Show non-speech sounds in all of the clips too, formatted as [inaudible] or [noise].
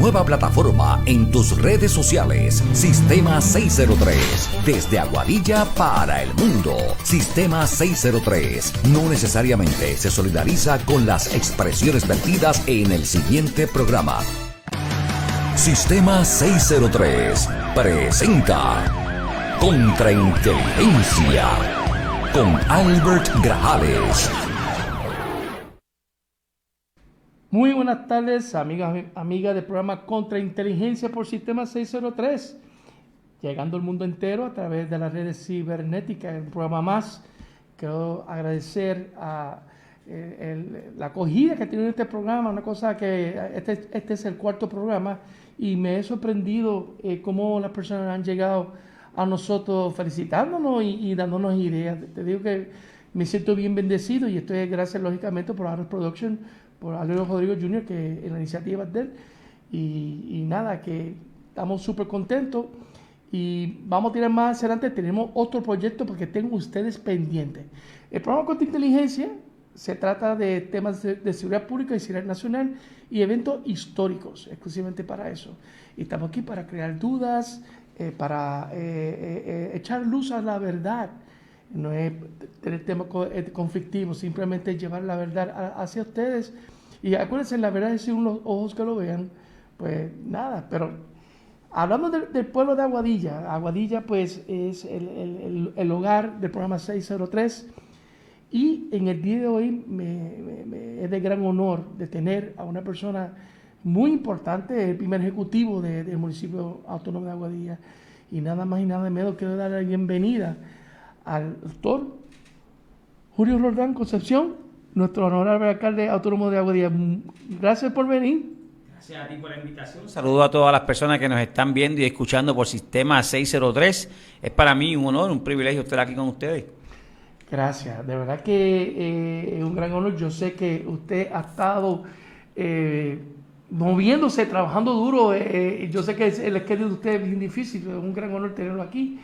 Nueva plataforma en tus redes sociales. Sistema 603. Desde Aguadilla para el mundo. Sistema 603. No necesariamente se solidariza con las expresiones vertidas en el siguiente programa. Sistema 603 presenta Contrainteligencia con Albert Grajales. Buenas tardes, amigas amigas del programa Contrainteligencia por Sistema 603. Llegando al mundo entero a través de las redes cibernéticas, un programa más. Quiero agradecer a eh, la acogida que tiene este programa, una cosa que este, este, es el cuarto programa y me he sorprendido eh, cómo las personas han llegado a nosotros felicitándonos y, dándonos ideas. Te digo que me siento bien bendecido y estoy gracias lógicamente por Arrow Production por Alero Rodrigo Jr., que en la iniciativa de él. Y, nada, que estamos súper contentos. Y vamos a tirar más adelante. Tenemos otro proyecto porque tengo ustedes pendientes. El programa Contra Inteligencia se trata de temas de, seguridad pública y seguridad nacional y eventos históricos, exclusivamente para eso. Y estamos aquí para crear dudas, eh, para eh, eh, echar luz a la verdad no es tener temas eh, conflictivos, simplemente llevar la verdad hacia ustedes. Y acuérdense, la verdad es según los ojos que lo vean, pues nada, pero hablando del pueblo de Aguadilla, Aguadilla pues es el, el, hogar del programa 603 y en el día de hoy me, es de gran honor de tener a una persona muy importante, el primer ejecutivo del municipio autónomo de Aguadilla. Y nada más y nada menos quiero dar la bienvenida al doctor Julio Roldán Concepción, nuestro honorable alcalde autónomo de Aguadilla. Gracias por venir. Gracias a ti por la invitación. Saludo a todas las personas que nos están viendo y escuchando por Sistema 603. Es para mí un honor, un privilegio estar aquí con ustedes. Gracias, de verdad que eh, es un gran honor. Yo sé que usted ha estado eh, moviéndose, trabajando duro. Eh, yo sé que el esquema de usted es bien difícil, es un gran honor tenerlo aquí.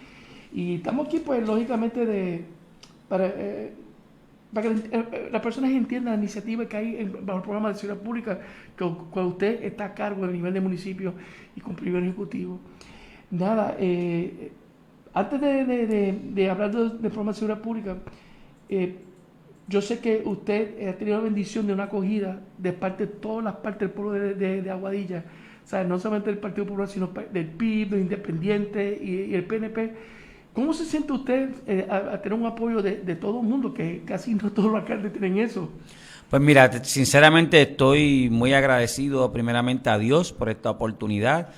Y estamos aquí, pues, lógicamente, de, para, eh, para que eh, eh, las personas entiendan la iniciativa que hay en, bajo el programa de seguridad pública, que cuando usted está a cargo del nivel de municipio y con primer ejecutivo. Nada, antes de, hablar del programa de seguridad pública, yo sé que usted ha tenido la bendición de una acogida de parte de todas las partes del pueblo de, Aguadilla, o no solamente del Partido Popular, sino del PIB, los independientes y el PNP ¿Cómo se siente usted eh, a, tener un apoyo de, todo el mundo, que casi no todos los alcaldes tienen eso? Pues mira, sinceramente estoy muy agradecido primeramente a Dios por esta oportunidad.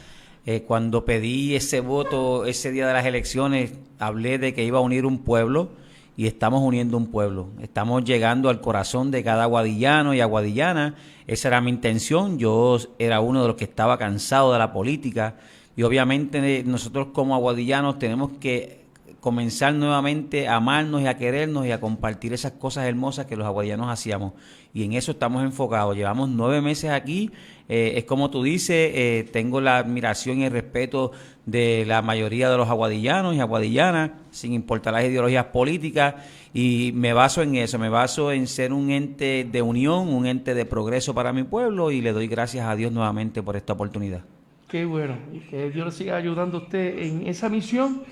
Eh, cuando pedí ese voto ese día de las elecciones, hablé de que iba a unir un pueblo y estamos uniendo un pueblo. Estamos llegando al corazón de cada aguadillano y aguadillana. Esa era mi intención. Yo era uno de los que estaba cansado de la política y obviamente nosotros como aguadillanos tenemos que comenzar nuevamente a amarnos y a querernos y a compartir esas cosas hermosas que los aguadillanos hacíamos. Y en eso estamos enfocados. Llevamos nueve meses aquí. Eh, es como tú dices, eh, tengo la admiración y el respeto de la mayoría de los aguadillanos y aguadillanas, sin importar las ideologías políticas, y me baso en eso, me baso en ser un ente de unión, un ente de progreso para mi pueblo, y le doy gracias a Dios nuevamente por esta oportunidad. Qué bueno, y que Dios siga ayudando a usted en esa misión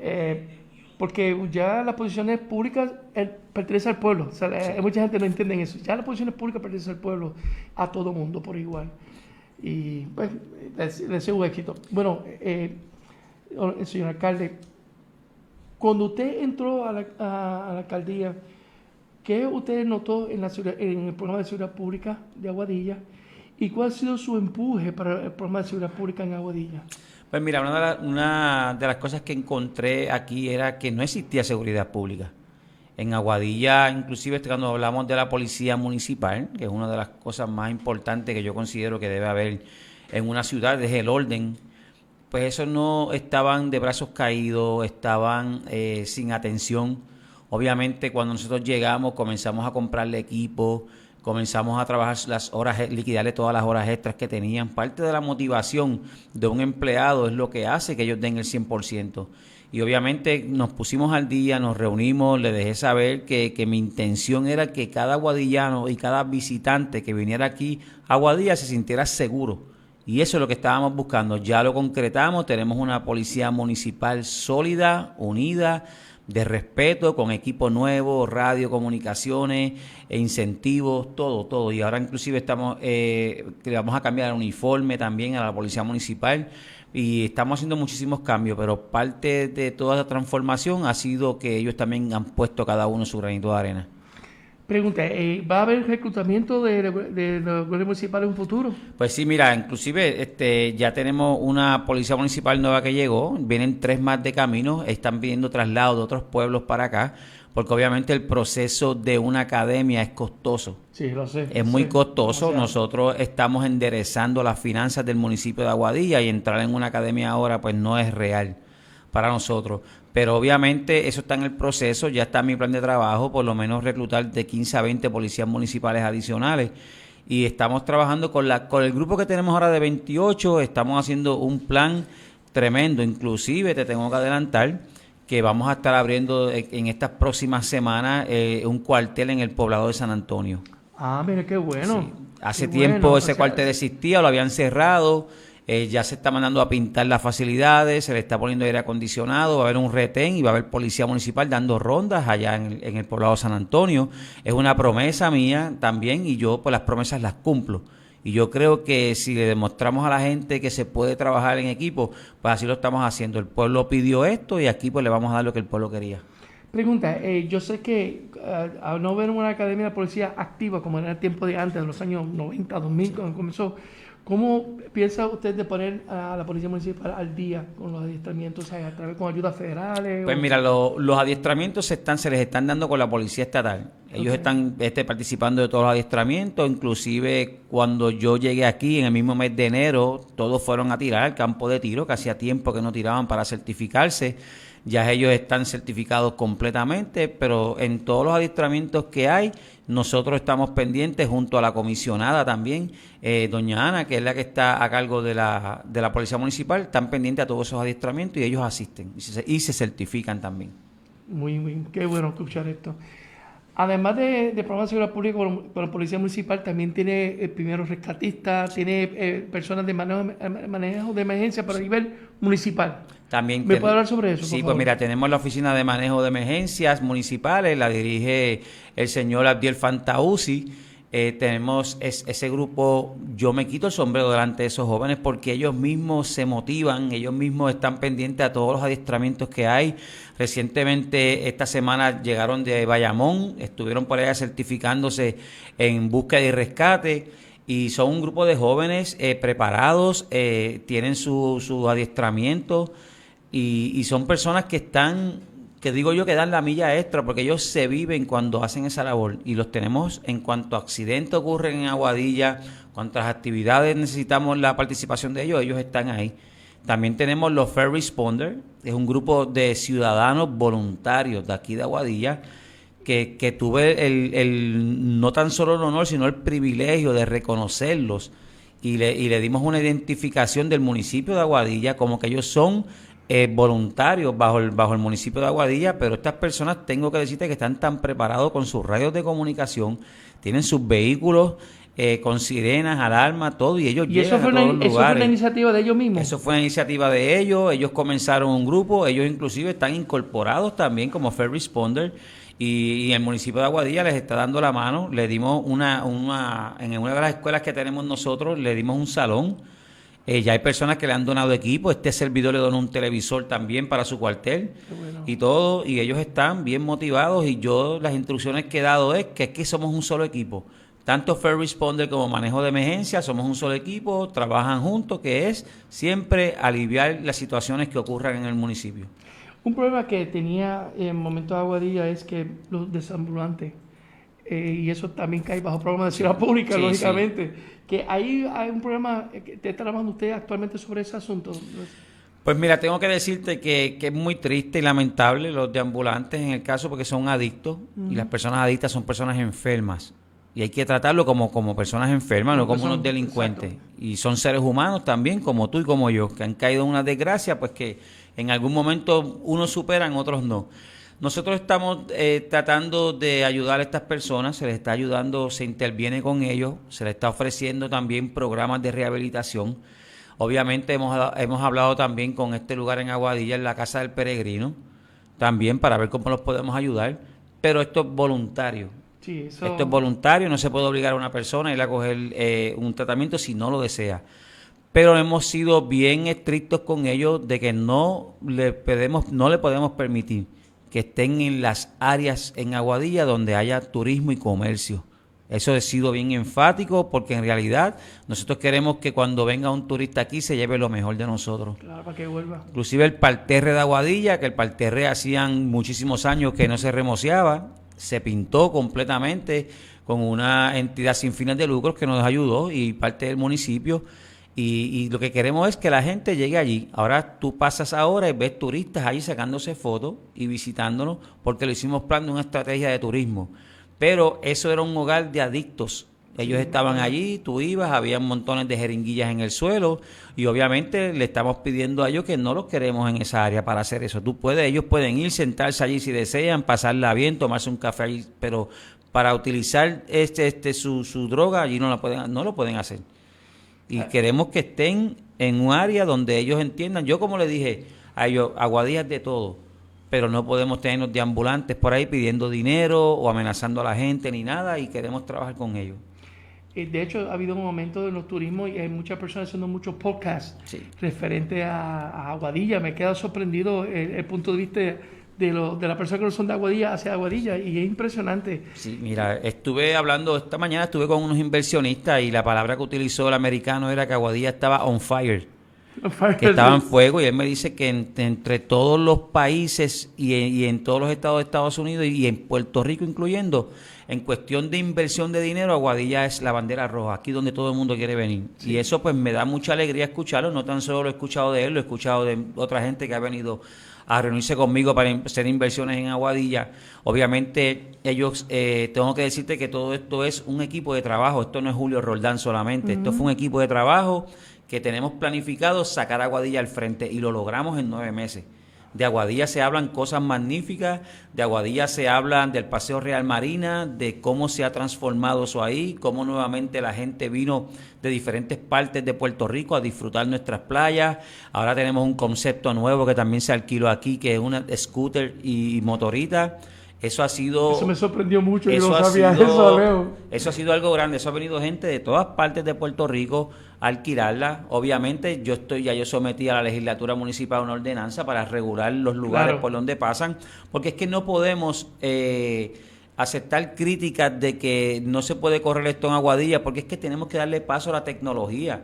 eh, porque ya las posiciones públicas eh, pertenecen al pueblo. Mucha gente no entiende eso. Ya las posiciones públicas pertenecen al pueblo, a todo mundo por igual. Y pues, le deseo éxito. Bueno, eh, señor alcalde, cuando usted entró a la, alcaldía, ¿qué usted notó en, la en el programa de seguridad pública de Aguadilla? ¿Y cuál ha sido su empuje para el programa de seguridad pública en Aguadilla? Pues mira, una de, las cosas que encontré aquí era que no existía seguridad pública. En Aguadilla, inclusive este, cuando hablamos de la policía municipal, que es una de las cosas más importantes que yo considero que debe haber en una ciudad, es el orden, pues esos no estaban de brazos caídos, estaban eh, sin atención. Obviamente cuando nosotros llegamos comenzamos a comprarle equipo, comenzamos a trabajar las horas, e, liquidarle todas las horas extras que tenían. Parte de la motivación de un empleado es lo que hace que ellos den el 100%. y obviamente nos pusimos al día, nos reunimos, le dejé saber que, que, mi intención era que cada guadillano y cada visitante que viniera aquí a Guadilla se sintiera seguro. Y eso es lo que estábamos buscando. Ya lo concretamos, tenemos una policía municipal sólida, unida, de respeto, con equipo nuevo, radio, comunicaciones, e incentivos, todo, todo. Y ahora inclusive estamos, eh, vamos a cambiar el uniforme también a la policía municipal y estamos haciendo muchísimos cambios, pero parte de toda esa transformación ha sido que ellos también han puesto cada uno su granito de arena. Pregunta, eh, ¿va a haber reclutamiento de, de, los gobiernos municipales en un futuro? Pues sí, mira, inclusive este, ya tenemos una policía municipal nueva que llegó, vienen tres más de camino, están pidiendo traslado de otros pueblos para acá, porque obviamente el proceso de una academia es costoso. Sí, lo sé. Es muy costoso. Nosotros estamos enderezando las finanzas del municipio de Aguadilla y entrar en una academia ahora pues no es real para nosotros. Pero obviamente eso está en el proceso, ya está en mi plan de trabajo, por lo menos reclutar de 15 a 20 policías municipales adicionales. Y estamos trabajando con, la, con el grupo que tenemos ahora de 28, estamos haciendo un plan tremendo. Inclusive te tengo que adelantar que vamos a estar abriendo en estas próximas semanas eh, un cuartel en el poblado de San Antonio. Ah, mire, qué bueno. Hace tiempo ese cuartel existía, lo habían cerrado, eh, ya se está mandando a pintar las facilidades, se le está poniendo aire acondicionado, va a haber un retén y va a haber policía municipal dando rondas allá en el, en el poblado San Antonio. Es una promesa mía también y yo pues las promesas las cumplo. Y yo creo que si le demostramos a la gente que se puede trabajar en equipo, pues así lo estamos haciendo. El pueblo pidió esto y aquí pues le vamos a dar lo que el pueblo quería. Pregunta, eh, yo sé que uh, al no ver una academia de policía activa como era el tiempo de antes, de los años 90, 2000, cuando comenzó, ¿Cómo piensa usted de poner a la Policía Municipal al día con los adiestramientos a través con ayudas federales? Pues mira, los adiestramientos se, están, se les están dando con la Policía Estatal. Ellos están este, participando de todos los adiestramientos, inclusive cuando yo llegué aquí en el mismo mes de enero, todos fueron a tirar al campo de tiro, que hacía tiempo que no tiraban para certificarse ya ellos están certificados completamente, pero en todos los adiestramientos que hay, nosotros estamos pendientes junto a la comisionada también, eh, doña Ana, que es la que está a cargo de la, de la Policía Municipal, están pendientes a todos esos adiestramientos y ellos asisten y se, y se certifican también. Muy, muy, qué bueno escuchar esto. Además de, de programas de seguridad pública con, la Policía Municipal, también tiene el primero rescatista, tiene eh, personas de manejo, manejo, de emergencia para nivel municipal. También ¿Me puede hablar sobre eso? Sí, pues mira, tenemos la Oficina de Manejo de Emergencias Municipales, la dirige el señor Abdiel Fantausi eh, tenemos ese grupo, yo me quito el sombrero delante de esos jóvenes porque ellos mismos se motivan, ellos mismos están pendientes a todos los adiestramientos que hay. Recientemente, esta semana llegaron de Bayamón, estuvieron por allá certificándose en búsqueda y rescate y son un grupo de jóvenes eh, preparados, eh, tienen su, su adiestramiento y son personas que están que digo yo que dan la milla extra porque ellos se viven cuando hacen esa labor y los tenemos en cuanto accidentes ocurren en Aguadilla, cuantas actividades necesitamos la participación de ellos, ellos están ahí. También tenemos los Fair Responder, es un grupo de ciudadanos voluntarios de aquí de Aguadilla que, que tuve el, el, no tan solo el honor, sino el privilegio de reconocerlos y le, y le dimos una identificación del municipio de Aguadilla como que ellos son eh, voluntarios bajo el, bajo el municipio de Aguadilla, pero estas personas tengo que decirte que están tan preparados con sus radios de comunicación, tienen sus vehículos eh, con sirenas, alarmas, todo, y ellos ¿Y eso fue, una, eso fue una iniciativa de ellos mismos? Eso fue una iniciativa de ellos, ellos comenzaron un grupo, ellos inclusive están incorporados también como Fair Responder, y, el municipio de Aguadilla les está dando la mano, le dimos una, una, en una de las escuelas que tenemos nosotros, le dimos un salón, eh, ya hay personas que le han donado equipo. Este servidor le donó un televisor también para su cuartel y todo. Y ellos están bien motivados. Y yo las instrucciones que he dado es que aquí somos un solo equipo. Tanto Fair Responder como manejo de emergencia somos un solo equipo, trabajan juntos, que es siempre aliviar las situaciones que ocurran en el municipio. Un problema que tenía en el momento de Aguadilla es que los desambulantes, eh, y eso también cae bajo programa de ciudad pública, lógicamente que ahí hay un problema, eh, que está trabajando usted actualmente sobre ese asunto. Pues mira, tengo que decirte que, que, es muy triste y lamentable los deambulantes en el caso porque son adictos y las personas adictas son personas enfermas. Y hay que tratarlo como, como personas enfermas, no como unos delincuentes. Y son seres humanos también, como tú y como yo, que han caído en una desgracia, pues que En algún momento unos superan, otros no. Nosotros estamos eh, tratando de ayudar a estas personas, se les está ayudando, se interviene con ellos, se les está ofreciendo también programas de rehabilitación. Obviamente hemos, hemos hablado también con este lugar en Aguadilla, en la Casa del Peregrino, también para ver cómo los podemos ayudar, pero esto es voluntario. Esto es voluntario, no se puede obligar a una persona a ir a coger eh, un tratamiento si no lo desea. Pero hemos sido bien estrictos con ellos de que no le, podemos, no le podemos permitir que estén en las áreas en Aguadilla donde haya turismo y comercio. Eso ha sido bien enfático porque en realidad nosotros queremos que cuando venga un turista aquí se lleve lo mejor de nosotros. Claro, para que vuelva. Inclusive el parterre de Aguadilla, que el parterre hacían muchísimos años que no se remoceaba, se pintó completamente con una entidad sin fines de lucros que nos ayudó y parte del municipio y, lo que queremos es que la gente llegue allí. Ahora tú pasas ahora y ves turistas allí sacándose fotos y visitándonos porque lo hicimos plan de una estrategia de turismo. Pero eso era un hogar de adictos. Ellos estaban allí, tú ibas, había montones de jeringuillas en el suelo y obviamente le estamos pidiendo a ellos que no los queremos en esa área para hacer eso. Tú puedes, ellos pueden ir, sentarse allí si desean, pasarla bien, tomarse un café allí, pero para utilizar este, este su, su droga allí no, la pueden, no lo pueden hacer y queremos que estén en un área donde ellos entiendan. Yo como le dije a ellos, aguadillas de todo, pero no podemos tenernos de ambulantes por ahí pidiendo dinero o amenazando a la gente ni nada y queremos trabajar con ellos. Eh, de hecho, ha habido un momento en los turismos y hay muchas personas haciendo muchos podcasts referente a, Aguadilla. Me queda sorprendido el punto de vista de, lo, de la persona que no son de Aguadilla hacia Aguadilla y es impresionante. Sí, mira, estuve hablando, esta mañana estuve con unos inversionistas y la palabra que utilizó el americano era que Aguadilla estaba on fire. que estaba en fuego y él me dice que entre todos los países y en, y en, todos los estados de Estados Unidos y en Puerto Rico incluyendo, en cuestión de inversión de dinero, Aguadilla es la bandera roja, aquí donde todo el mundo quiere venir. Y eso pues me da mucha alegría escucharlo, no tan solo lo he escuchado de él, lo he escuchado de otra gente que ha venido a reunirse conmigo para hacer inversiones en Aguadilla. Obviamente, ellos, eh, tengo que decirte que todo esto es un equipo de trabajo, esto no es Julio Roldán solamente, esto fue un equipo de trabajo que tenemos planificado sacar Aguadilla al frente y lo logramos en nueve meses. De Aguadilla se hablan cosas magníficas, de Aguadilla se hablan del Paseo Real Marina, de cómo se ha transformado eso ahí, cómo nuevamente la gente vino de diferentes partes de Puerto Rico a disfrutar nuestras playas. Ahora tenemos un concepto nuevo que también se alquiló aquí, que es una scooter y motorita. Eso ha sido. Eso me sorprendió mucho, eso no sabía eso, Leo. Eso ha sido algo grande. Eso ha venido gente de todas partes de Puerto Rico alquilarla. Obviamente, yo estoy ya yo sometí a la legislatura municipal una ordenanza para regular los lugares por donde pasan, porque es que no podemos eh, aceptar críticas de que no se puede correr esto en Aguadilla, porque es que tenemos que darle paso a la tecnología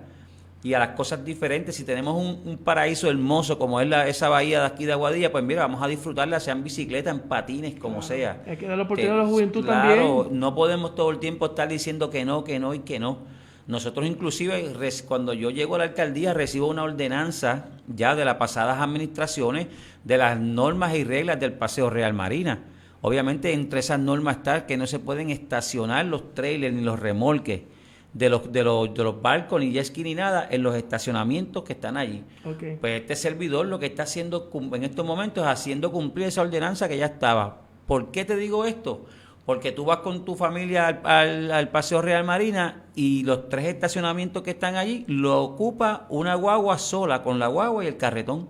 y a las cosas diferentes. Si tenemos un, paraíso hermoso como es la, esa bahía de aquí de Aguadilla, pues mira, vamos a disfrutarla, sea en bicicleta, en patines, como sea. Hay que dar la oportunidad a la juventud claro, No podemos todo el tiempo estar diciendo que no, que no y que no. Nosotros inclusive, cuando yo llego a la alcaldía, recibo una ordenanza ya de las pasadas administraciones de las normas y reglas del Paseo Real Marina. Obviamente entre esas normas está que no se pueden estacionar los trailers ni los remolques de los, de los, de los barcos, ni jet ni nada, en los estacionamientos que están allí. Pues este servidor lo que está haciendo en estos momentos es haciendo cumplir esa ordenanza que ya estaba. ¿Por qué te digo esto? Porque tú vas con tu familia al, al, Paseo Real Marina y los tres estacionamientos que están allí lo ocupa una guagua sola, con la guagua y el carretón.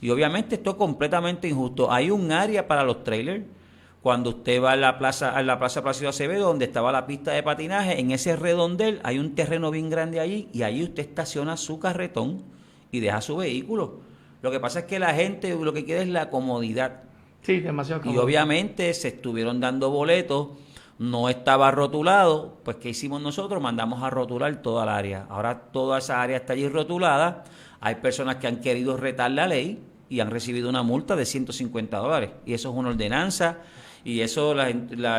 Y obviamente esto es completamente injusto. Hay un área para los trailers cuando usted va a la plaza, a la plaza Plácido Acevedo, donde estaba la pista de patinaje, en ese redondel hay un terreno bien grande allí y allí usted estaciona su carretón y deja su vehículo. Lo que pasa es que la gente lo que quiere es la comodidad. Sí, demasiado Y obviamente se estuvieron dando boletos, no estaba rotulado, pues ¿qué hicimos nosotros? Mandamos a rotular toda el área. Ahora toda esa área está allí rotulada. Hay personas que han querido retar la ley y han recibido una multa de 150 dólares. Y eso es una ordenanza y eso, las,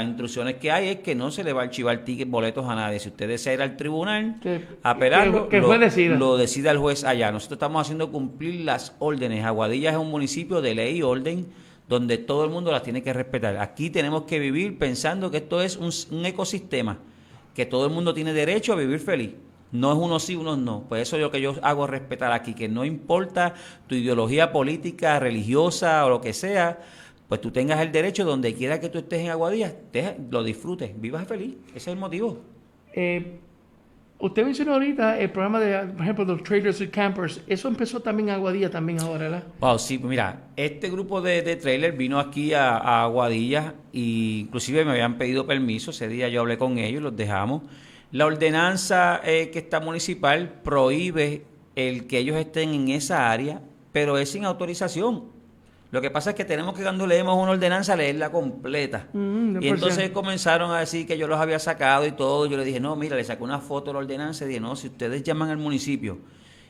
instrucciones que hay es que no se le va a archivar tickets, boletos a nadie. Si usted desea ir al tribunal a apelarlo, que, lo, decida. lo decida el juez allá. Nosotros estamos haciendo cumplir las órdenes. Aguadilla es un municipio de ley y orden donde todo el mundo las tiene que respetar. Aquí tenemos que vivir pensando que esto es un, ecosistema, que todo el mundo tiene derecho a vivir feliz. no es uno sí, uno no. Pues eso es lo que yo hago respetar aquí, que no importa tu ideología política, religiosa o lo que sea, pues tú tengas el derecho donde quiera que tú estés en Aguadilla, te, lo disfrutes, vivas feliz. Ese es el motivo. Eh, usted mencionó ahorita el programa de, por ejemplo, los trailers y campers. Eso empezó también en Aguadilla también ahora, ¿verdad? Wow, sí, pues mira, este grupo de, de trailers vino aquí a, Aguadilla y inclusive me habían pedido permiso. Ese día yo hablé con ellos, los dejamos. La ordenanza eh, que está municipal prohíbe el que ellos estén en esa área, pero es sin autorización. Lo que pasa es que tenemos que cuando leemos una ordenanza leerla completa. Mm, y entonces comenzaron a decir que yo los había sacado y todo. Yo le dije, no, mira, le saqué una foto de la ordenanza y dije, no, si ustedes llaman al municipio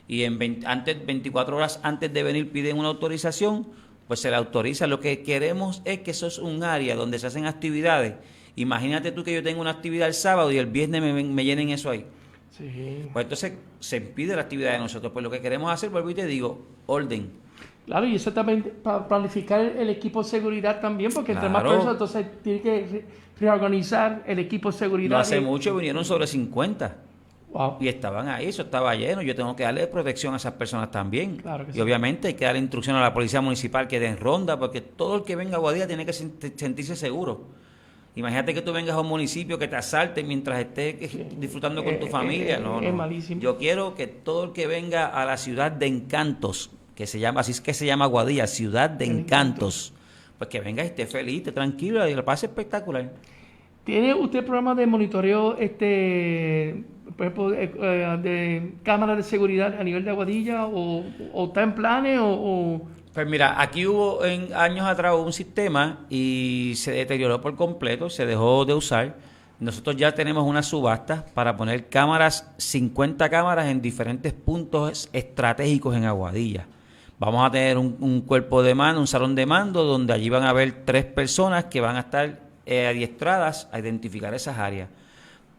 y en 20 antes, 24 horas antes de venir piden una autorización, pues se la autoriza. Lo que queremos es que eso es un área donde se hacen actividades. Imagínate tú que yo tengo una actividad el sábado y el viernes me, me llenen eso ahí. Sí. Pues entonces se impide la actividad de nosotros. Pues lo que queremos hacer, vuelvo y te digo, orden. Claro, y eso también para planificar el equipo de seguridad también, porque entre más personas, entonces tiene que re- reorganizar el equipo de seguridad. No hace Y- mucho vinieron sobre 50 Wow. y estaban ahí, eso estaba lleno. Yo tengo que darle protección a esas personas también. Claro que y sí. obviamente hay que darle instrucción a la policía municipal que den ronda, porque todo el que venga a Guadilla tiene que sent- sentirse seguro. Imagínate que tú vengas a un municipio que te asalte mientras estés disfrutando con tu Eh, familia. eh, no, es no. malísimo. Yo quiero que todo el que venga a la ciudad de encantos, que se llama, así es que se llama Guadilla, ciudad de encantos, pues que venga y esté feliz, esté tranquilo y lo pase espectacular. ¿Tiene usted programa de monitoreo este, por ejemplo, eh, eh, de cámaras de seguridad a nivel de Aguadilla o, o está en planes o, o- Pues mira, aquí hubo en años atrás un sistema y se deterioró por completo, se dejó de usar. Nosotros ya tenemos una subasta para poner cámaras, 50 cámaras en diferentes puntos estratégicos en Aguadilla. Vamos a tener un, un cuerpo de mando, un salón de mando, donde allí van a haber tres personas que van a estar eh, adiestradas a identificar esas áreas.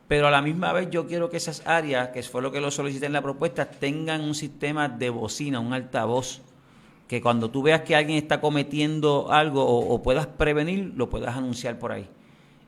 Pero a la misma vez yo quiero que esas áreas, que fue lo que lo solicité en la propuesta, tengan un sistema de bocina, un altavoz, que cuando tú veas que alguien está cometiendo algo o, o puedas prevenir, lo puedas anunciar por ahí.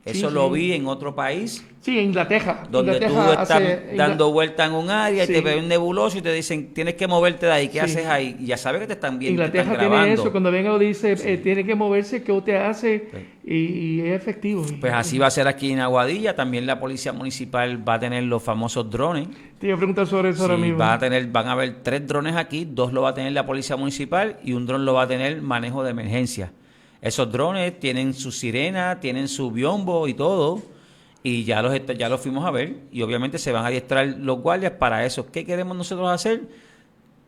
Eso Sí, lo vi en otro país, Sí, en Inglaterra. donde Inglaterra tú estás hace- dando vuelta en un área Sí. y te ven un nebuloso y te dicen, tienes que moverte de ahí, ¿qué Sí. haces ahí? Y ya sabes que te están viendo, te Inglaterra tiene eso, cuando venga dice, eh, tiene que moverse, ¿qué usted hace? Y, y es efectivo. Pues así va a ser aquí en Aguadilla, también la policía municipal va a tener los famosos drones. Te iba a preguntar sobre eso ahora mismo. va a tener, van a haber tres drones aquí, dos lo va a tener la policía municipal y un dron lo va a tener manejo de emergencia. Esos drones tienen su sirena, tienen su biombo y todo, y ya los ya los fuimos a ver, y obviamente se van a adiestrar los guardias para eso. ¿Qué queremos nosotros hacer?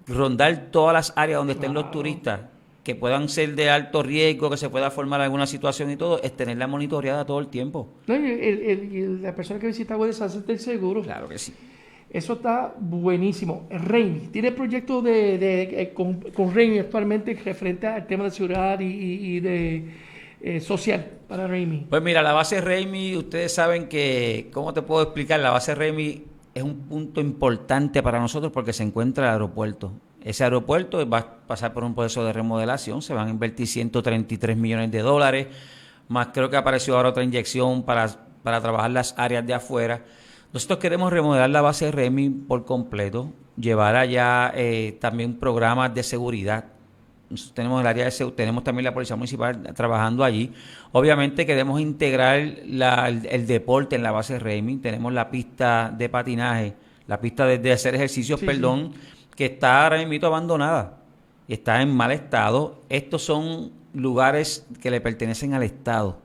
Rondar todas las áreas donde estén los turistas que puedan ser de alto riesgo, que se pueda formar alguna situación y todo, es tenerla monitoreada todo el tiempo. No, y el- el- y la persona que visita Aguadilla se hace el seguro. Claro que sí. Eso está buenísimo. Reini, ¿tiene proyectos de, de- eh, con, con actualmente referente al tema de seguridad y, de eh, social para Reini? Pues mira, la base Raimi, ustedes saben que, ¿cómo te puedo explicar? La base Raimi es un punto importante para nosotros porque se encuentra el aeropuerto. Ese aeropuerto va a pasar por un proceso de remodelación, se van a invertir 133 millones de dólares, más creo que apareció ahora otra inyección para, para trabajar las áreas de afuera. Nosotros queremos remodelar la base Remi por completo, llevar allá eh, también programas de seguridad. Nosotros tenemos el área de tenemos también la policía municipal trabajando allí. Obviamente queremos integrar la- el, el deporte en la base Remi. Tenemos la pista de patinaje, la pista de, de hacer ejercicios, Sí, perdón, que está ahora mismo abandonada y está en mal estado. Estos son lugares que le pertenecen al Estado.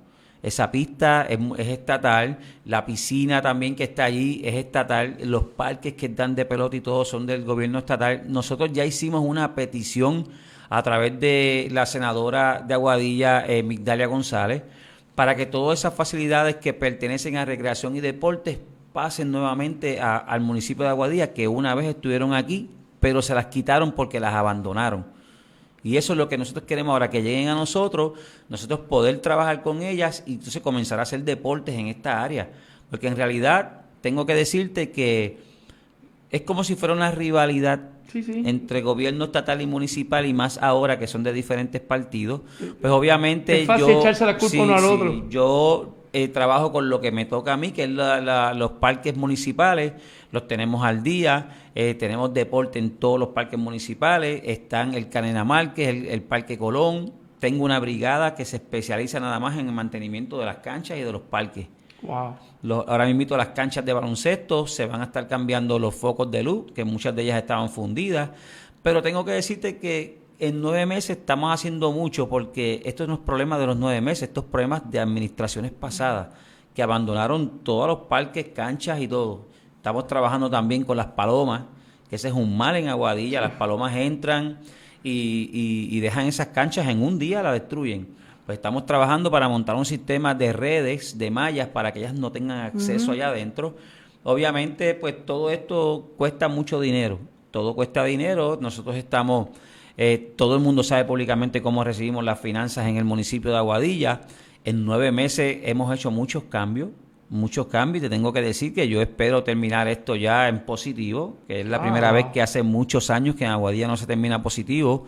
Esa pista es, estatal, la piscina también que está allí es estatal, los parques que están de pelota y todo son del gobierno estatal. Nosotros ya hicimos una petición a través de la senadora de Aguadilla, eh, Migdalia González, para que todas esas facilidades que pertenecen a recreación y deportes pasen nuevamente al municipio de Aguadilla, que una vez estuvieron aquí, pero se las quitaron porque las abandonaron. Y eso es lo que nosotros queremos ahora, que lleguen a nosotros, nosotros poder trabajar con ellas y entonces comenzar a hacer deportes en esta área. Porque en realidad tengo que decirte que es como si fuera una rivalidad Sí, sí. entre gobierno estatal y municipal y más ahora que son de diferentes partidos. Pues obviamente Es fácil yo... echarse la culpa sí, uno al sí, otro. yo eh, trabajo con lo que me toca a mí, que es la- la- los parques municipales, los tenemos al día, eh, tenemos deporte en todos los parques municipales, están el Canena Márquez, el, el Parque Colón, tengo una brigada que se especializa nada más en el mantenimiento de las canchas y de los parques. Wow. ahora mismo las canchas de baloncesto se van a estar cambiando los focos de luz, que muchas de ellas estaban fundidas, pero tengo que decirte que en nueve meses estamos haciendo mucho porque esto no es problema de los nueve meses, esto es problemas de administraciones pasadas que abandonaron todos los parques, canchas y todo. Estamos trabajando también con las palomas, que ese es un mal en Aguadilla, las palomas entran y, y dejan esas canchas en un día, la destruyen pues estamos trabajando para montar un sistema de redes, de mallas, para que ellas no tengan acceso allá adentro. Obviamente, pues todo esto cuesta mucho dinero, todo cuesta dinero. Nosotros estamos, eh, todo el mundo sabe públicamente cómo recibimos las finanzas en el municipio de Aguadilla. En nueve meses hemos hecho muchos cambios, muchos cambios. Te tengo que decir que yo espero terminar esto ya en positivo, que es la primera ah. vez que hace muchos años que en Aguadilla no se termina positivo.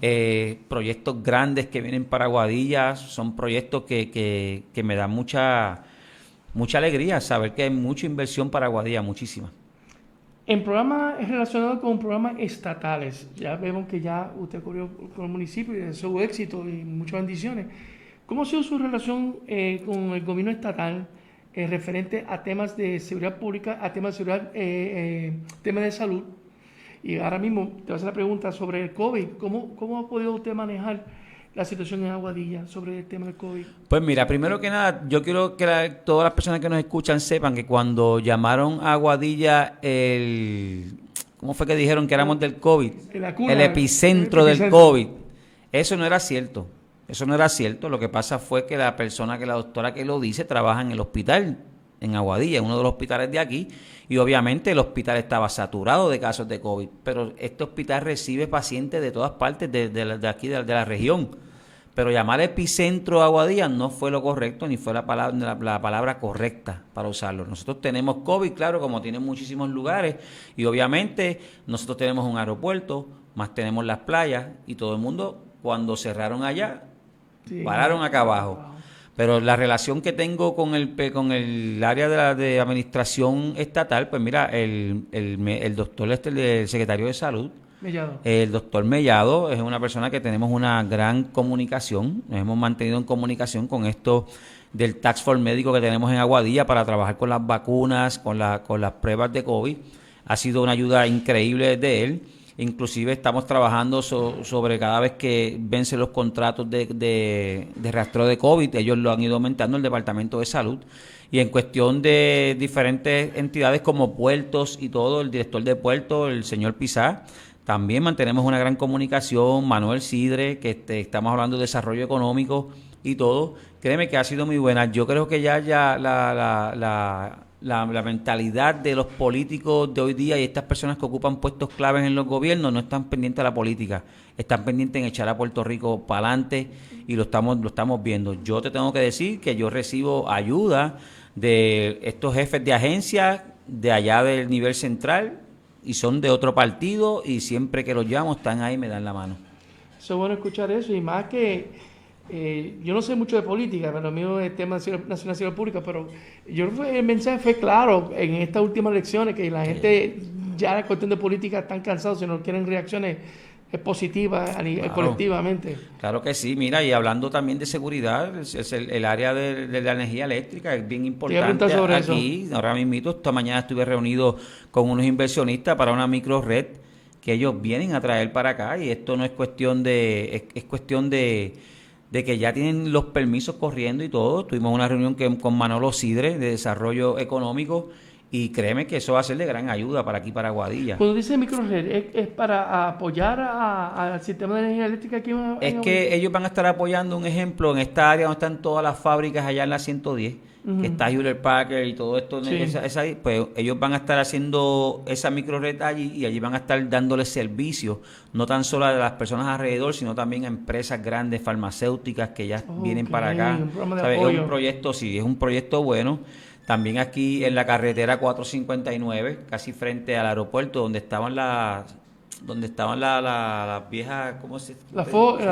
Eh, proyectos grandes que vienen para Aguadilla son proyectos que, que, que, me dan mucha, mucha alegría saber que hay mucha inversión para Aguadilla, muchísima. En programas relacionados con programas estatales, ya vemos que ya usted corrió con el municipio y de su éxito y muchas bendiciones. ¿Cómo ha sido su relación eh, con el gobierno estatal? Eh, referente a temas de seguridad pública, a temas de seguridad, eh, eh, temas de salud. Y ahora mismo te voy a hacer la pregunta sobre el COVID. ¿Cómo, cómo ha podido usted manejar la situación en Aguadilla sobre el tema del COVID? Pues mira, primero que nada, yo quiero que todas las personas que nos escuchan sepan que cuando llamaron a Aguadilla el... ¿Cómo fue que dijeron que éramos del COVID? el epicentro del COVID. Eso no era cierto. Eso no era cierto. Lo que pasa fue que la persona, que la doctora que lo dice, trabaja en el hospital en Aguadilla, uno de los hospitales de aquí, y obviamente el hospital estaba saturado de casos de COVID, pero este hospital recibe pacientes de todas partes de, aquí, de, la región. Pero llamar epicentro Aguadilla no fue lo correcto, ni fue la palabra, la, palabra correcta para usarlo. Nosotros tenemos COVID, claro, como tienen muchísimos lugares, y obviamente nosotros tenemos un aeropuerto, más tenemos las playas, y todo el mundo, cuando cerraron allá, Pararon acá abajo. Pero la relación que tengo con el con el área de, la, de administración estatal, pues mira, el, el, el doctor, este, el secretario de salud, el doctor Mellado es una persona que tenemos una gran comunicación, nos hemos mantenido en comunicación con esto del Tax Force médico que tenemos en Aguadilla para trabajar con las vacunas, con, la, con las pruebas de COVID. Ha sido una ayuda increíble de él. Inclusive estamos trabajando sobre cada vez que vencen los contratos de, de, de rastreo de COVID, ellos lo han ido aumentando el Departamento de Salud. Y en cuestión de diferentes entidades como puertos y todo, el director de puertos, el señor Pizar, también mantenemos una gran comunicación, Manuel Sidre, que este, estamos hablando de desarrollo económico y todo. Créeme que ha sido muy buena. Yo creo que ya, ya la, la, mentalidad de los políticos de hoy día y estas personas que ocupan puestos claves en los gobiernos no están pendientes de la política, están pendientes en echar a Puerto Rico para adelante y lo estamos, lo estamos viendo. Yo te tengo que decir que yo recibo ayuda de estos jefes de agencia de allá del nivel central y son de otro partido y siempre que los llamo están ahí y me dan la mano. Eso es bueno escuchar eso y más que eh, yo no sé mucho de política, pero lo mío es tema nacional pública, pero yo creo que el mensaje fue claro en estas últimas elecciones, que la gente ya la cuestión de política están cansados, si no quieren reacciones positivas colectivamente. Claro que sí, mira, y hablando también de seguridad, es el, área de, la energía eléctrica es bien importante sobre aquí. Ahora mismo, esta mañana estuve reunido con unos inversionistas para una micro red que ellos vienen a traer para acá y esto no es cuestión de, es cuestión de de que ya tienen los permisos corriendo y todo. Tuvimos una reunión que, con Manolo Sidre de Desarrollo Económico y créeme que eso va a ser de gran ayuda para aquí, para Guadilla. Cuando dice microred, ¿es, para apoyar al sistema de energía eléctrica aquí en Es que ellos van a estar apoyando un ejemplo en esta área donde están todas las fábricas allá en la 110 que está Hewlett Packard y todo esto, pues ellos van a estar haciendo esa microred allí y allí van a estar dándole servicio, no tan solo a las personas alrededor, sino también a empresas grandes, farmacéuticas que ya vienen para acá. es un proyecto, sí, es un proyecto bueno. También aquí en la carretera 459, casi frente al aeropuerto, donde estaban las donde estaban las viejas, ¿cómo se La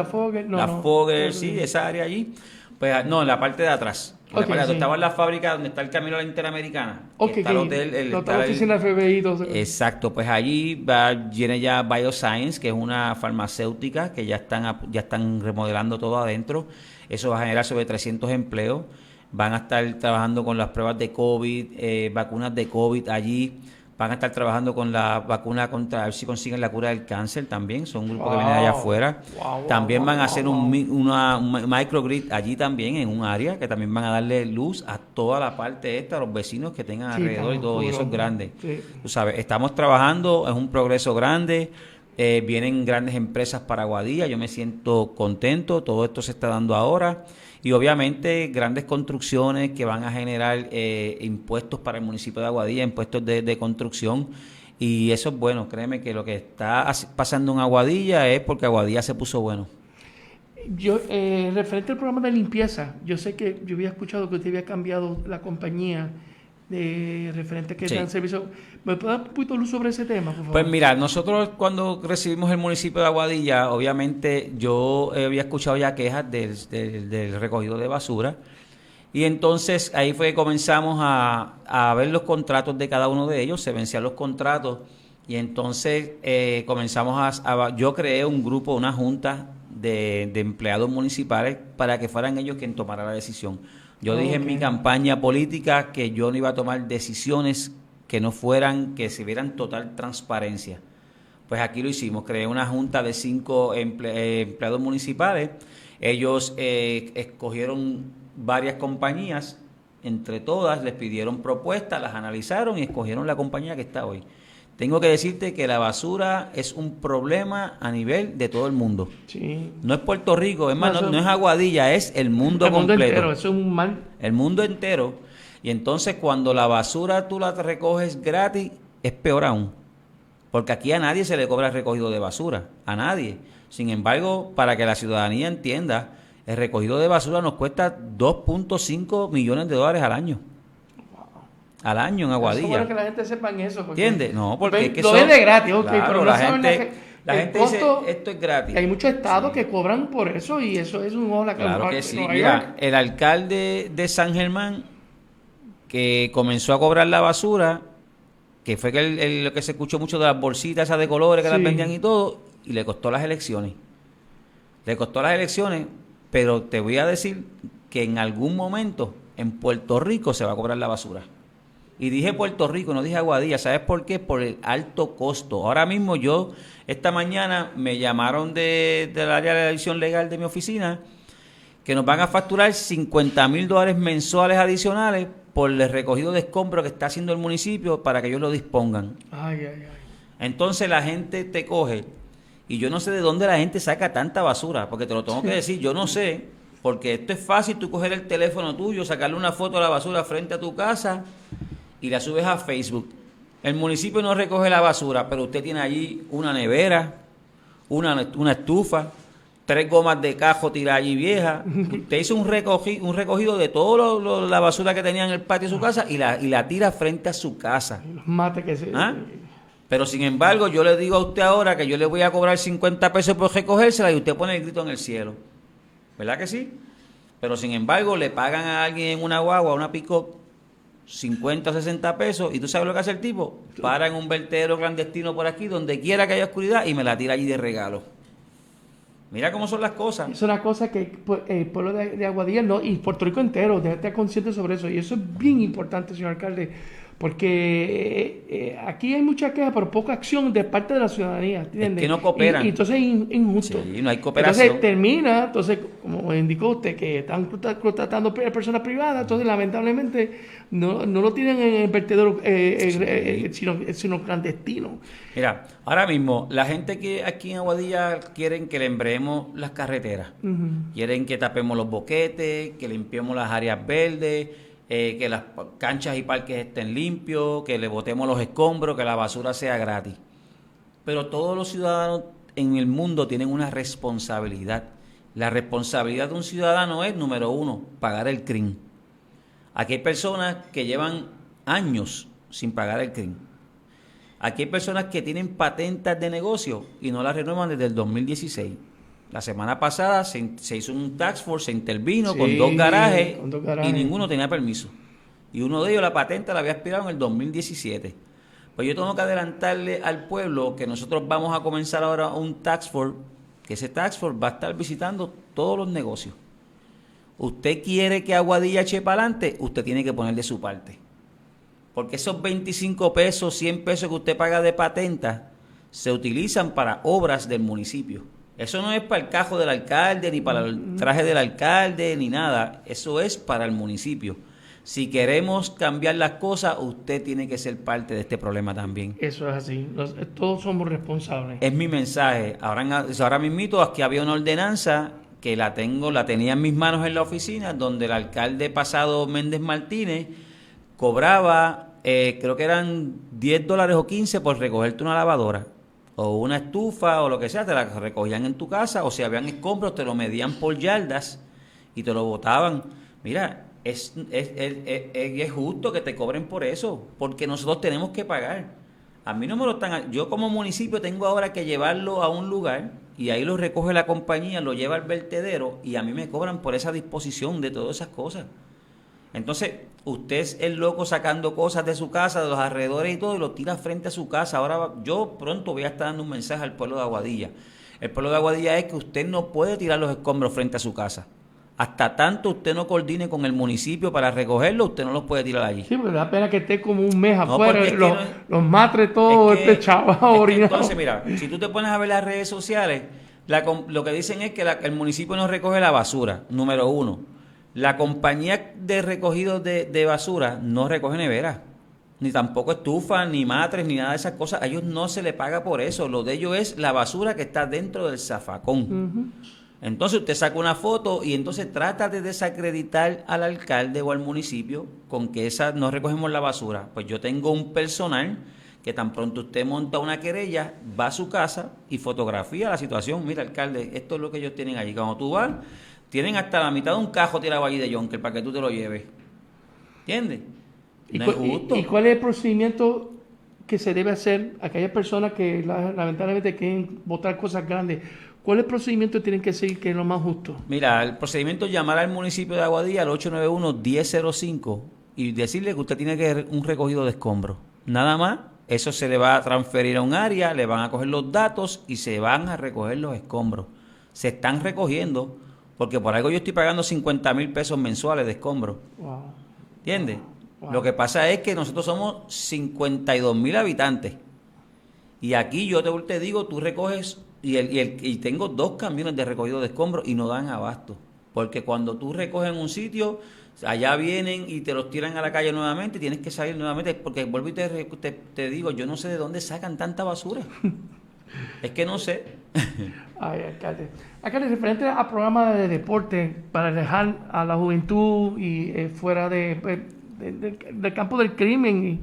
Fogger, La Fogger, sí, esa área allí. Pues ah, no, en la parte de atrás. En la sí. Estaba en la fábrica donde está el camino a la Interamericana. Ok, está el hotel. el- la está el- oficina del FBI. todo eso. Exacto, pues allí va, viene ya Bioscience, que es una farmacéutica que ya están, ya están remodelando todo adentro. Eso va a generar sobre 300 empleos. Van a estar trabajando con las pruebas de COVID, eh, vacunas de COVID allí. Van a estar trabajando con la vacuna contra, a ver si consiguen la cura del cáncer también. Son un grupo que viene de allá Wow. afuera. Wow, wow, también wow, van a wow, hacer wow. un, una, un mi- microgrid allí también, en un área, que también van a darle luz a toda la parte esta, a los vecinos que tengan Sí, alrededor y todo. Y eso es grande. Sí. Tú sabes, estamos trabajando, es un progreso grande, eh, vienen grandes empresas para Aguadilla, yo me siento contento, todo esto se está dando ahora y obviamente grandes construcciones que van a generar eh, impuestos para el municipio de Aguadilla, impuestos de, de construcción y eso es bueno, créeme que lo que está as- pasando en Aguadilla es porque Aguadilla se puso bueno. Yo, eh, referente al programa de limpieza, yo sé que yo había escuchado que usted había cambiado la compañía de referente que Sí. dan servicio. ¿Me puede dar un poquito luz sobre ese tema, por favor? Pues mira, nosotros cuando recibimos el municipio de Aguadilla, obviamente yo había escuchado ya quejas del, del- del recogido de basura y entonces ahí fue que comenzamos a, a ver los contratos de cada uno de ellos, se vencían los contratos y entonces eh, comenzamos a, a- yo creé un grupo, una junta de, de empleados municipales para que fueran ellos quien tomara la decisión. Yo dije en mi campaña política que yo no iba a tomar decisiones que no fueran, que se vieran total transparencia. Pues aquí lo hicimos, creé una junta de cinco emple- eh, empleados municipales. Ellos eh, escogieron varias compañías, entre todas les pidieron propuestas, las analizaron y escogieron la compañía que está hoy. Tengo que decirte que la basura es un problema a nivel de todo el mundo. sí. No es Puerto Rico, es más, No, no, eso- no es Aguadilla, es el mundo el mundo completo entero, eso es un mal. el mundo entero. Y entonces cuando la basura tú la recoges gratis, es peor aún. Porque aquí a nadie se le cobra el recogido de basura, a nadie. Sin embargo, para que la ciudadanía entienda, el recogido de basura nos cuesta 2.5 millones de dólares al año. Al año en Eso es bueno Aguadilla. que la gente sepa eso. ¿Entiendes? No, porque Ven, es que lo son- vende gratis, ok, Claro, pero la gente, la gente costo- dice, esto es gratis. Hay muchos estados que cobran por eso y eso es un ojo a la cara. Claro que sí. Mira, el alcalde de San Germán que comenzó a cobrar la basura, que fue que el- el- lo que se escuchó mucho de las bolsitas esas de colores que las vendían y todo, y le costó las elecciones. Le costó las elecciones, pero te voy a decir que en algún momento en Puerto Rico se va a cobrar la basura. Y dije Puerto Rico, no dije Aguadilla. ¿Sabes por qué? Por el alto costo. Ahora mismo yo, esta mañana me llamaron de, del área de la edición legal de mi oficina que nos van a facturar 50 mil dólares mensuales adicionales por el recogido de escombros que está haciendo el municipio para que ellos lo dispongan. Ay, ay, ay. Entonces la gente te coge y yo no sé de dónde la gente saca tanta basura, porque te lo tengo que decir, yo no sé, porque esto es fácil, tú coger el teléfono tuyo, sacarle una foto de la basura frente a tu casa y la subes a Facebook. El municipio no recoge la basura, pero usted tiene allí una nevera, una, una estufa, tres gomas de cajo tiradas allí viejas. Usted hizo un, recogi- un recogido de toda la basura que tenía en el patio de su casa y la, y la tira frente a su casa. Los mates que se. ¿Ah? Pero sin embargo, yo le digo a usted ahora que yo le voy a cobrar 50 pesos por recogérsela y usted pone el grito en el cielo. ¿Verdad que sí? Pero sin embargo, le pagan a alguien en una guagua, una pick-up, 50 o 60 pesos y tú sabes lo que hace el tipo. Para en un vertedero clandestino por aquí, donde quiera que haya oscuridad y me la tira allí de regalo. Mira cómo son las cosas. Es una cosa que pues, el pueblo de, de Aguadilla no, y Puerto Rico entero debe estar consciente sobre eso. Y eso es bien importante, señor alcalde, porque eh, eh, aquí hay mucha queja, pero poca acción de parte de la ciudadanía. ¿entiende? que no cooperan. Y, y entonces es in- injusto. Sí, no hay cooperación. Entonces termina, entonces, como indicó usted, que están contra- contratando pe- personas privadas, entonces lamentablemente no, no lo tienen en el vertedero, eh, eh, eh, sino, sino clandestino. Mira, ahora mismo, la gente que aquí en Aguadilla quieren que le embreemos las carreteras. Quieren que tapemos los boquetes, que limpiemos las áreas verdes, eh, que las canchas y parques estén limpios, que le botemos los escombros, que la basura sea gratis. Pero todos los ciudadanos en el mundo tienen una responsabilidad. La responsabilidad de un ciudadano es, número uno, pagar el CRIM. Aquí hay personas que llevan años sin pagar el CRIM. Aquí hay personas que tienen patentes de negocio y no las renuevan desde el 2016. La semana pasada se, hizo un tax force, se intervino con, dos garajes, y ninguno tenía permiso. Y uno de ellos, la patente, la había expirado en el 2017. Pues yo tengo que adelantarle al pueblo que nosotros vamos a comenzar ahora un tax force, que ese tax force va a estar visitando todos los negocios. Usted quiere que Aguadilla eche para adelante, usted tiene que poner de su parte. Porque esos 25 pesos, 100 pesos que usted paga de patenta, se utilizan para obras del municipio. Eso no es para el cajo del alcalde, ni para el traje del alcalde, ni nada. Eso es para el municipio. Si queremos cambiar las cosas, usted tiene que ser parte de este problema también. Eso es así. todos somos responsables. Es mi mensaje. Ahora, ahora mismo aquí había una ordenanza que la tengo, la tenía en mis manos en la oficina, donde el alcalde pasado Méndez Martínez cobraba, eh, creo que eran 10 dólares o 15 por recogerte una lavadora o una estufa o lo que sea, te la recogían en tu casa o si habían escombros te lo medían por yardas y te lo botaban. Mira, es, es, es, es, justo que te cobren por eso, porque nosotros tenemos que pagar. A mí no me lo están... Yo como municipio tengo ahora que llevarlo a un lugar y ahí lo recoge la compañía, lo lleva al vertedero y a mí me cobran por esa disposición de todas esas cosas. Entonces, usted es el loco sacando cosas de su casa, de los alrededores y todo, y lo tira frente a su casa. Ahora yo pronto voy a estar dando un mensaje al pueblo de Aguadilla. El pueblo de Aguadilla es que usted no puede tirar los escombros frente a su casa. Hasta tanto usted no coordine con el municipio para recogerlo, usted no los puede tirar allí. Sí, pero da pena que esté como un mes afuera, los, los matres todos este chaval Entonces, mira, si tú te pones a ver las redes sociales, lo que dicen es que el municipio no recoge la basura, número uno. La compañía de recogido de, basura no recoge neveras, ni tampoco estufa, ni matres, ni nada de esas cosas. A ellos no se le paga por eso. Lo de ellos es la basura que está dentro del zafacón. Entonces usted saca una foto y entonces trata de desacreditar al alcalde o al municipio con que esa no recogemos la basura. Pues yo tengo un personal que tan pronto usted monta una querella, va a su casa y fotografía la situación. Mira, alcalde, esto es lo que ellos tienen allí. Cuando tú vas, tienen hasta la mitad de un cajo tirado allí de Jonker para que tú te lo lleves. ¿Entiendes? ¿Y, ¿Y, cuál es el procedimiento que se debe hacer a aquellas personas que lamentablemente quieren votar cosas grandes? ¿Cuál es el procedimiento que tienen que seguir que es lo más justo? Mira, el procedimiento es llamar al municipio de Aguadilla al 891-1005 y decirle que usted tiene que un recogido de escombros. Nada más, eso se le va a transferir a un área, le van a coger los datos y se van a recoger los escombros. Se están recogiendo porque por algo yo estoy pagando 50 mil pesos mensuales de escombros. ¿Entiendes? Lo que pasa es que nosotros somos 52 mil habitantes. Y aquí yo te, te digo, tú recoges, y, el, y, el, y tengo dos camiones de recogido de escombros y no dan abasto. Porque cuando tú recoges en un sitio, allá vienen y te los tiran a la calle nuevamente y tienes que salir nuevamente. Porque vuelvo y te, te, te digo, yo no sé de dónde sacan tanta basura. [laughs] es que no sé. [laughs] Ay, alcalde. Alcalde, referente a programas de deporte para dejar a la juventud y eh, fuera de, del campo del crimen,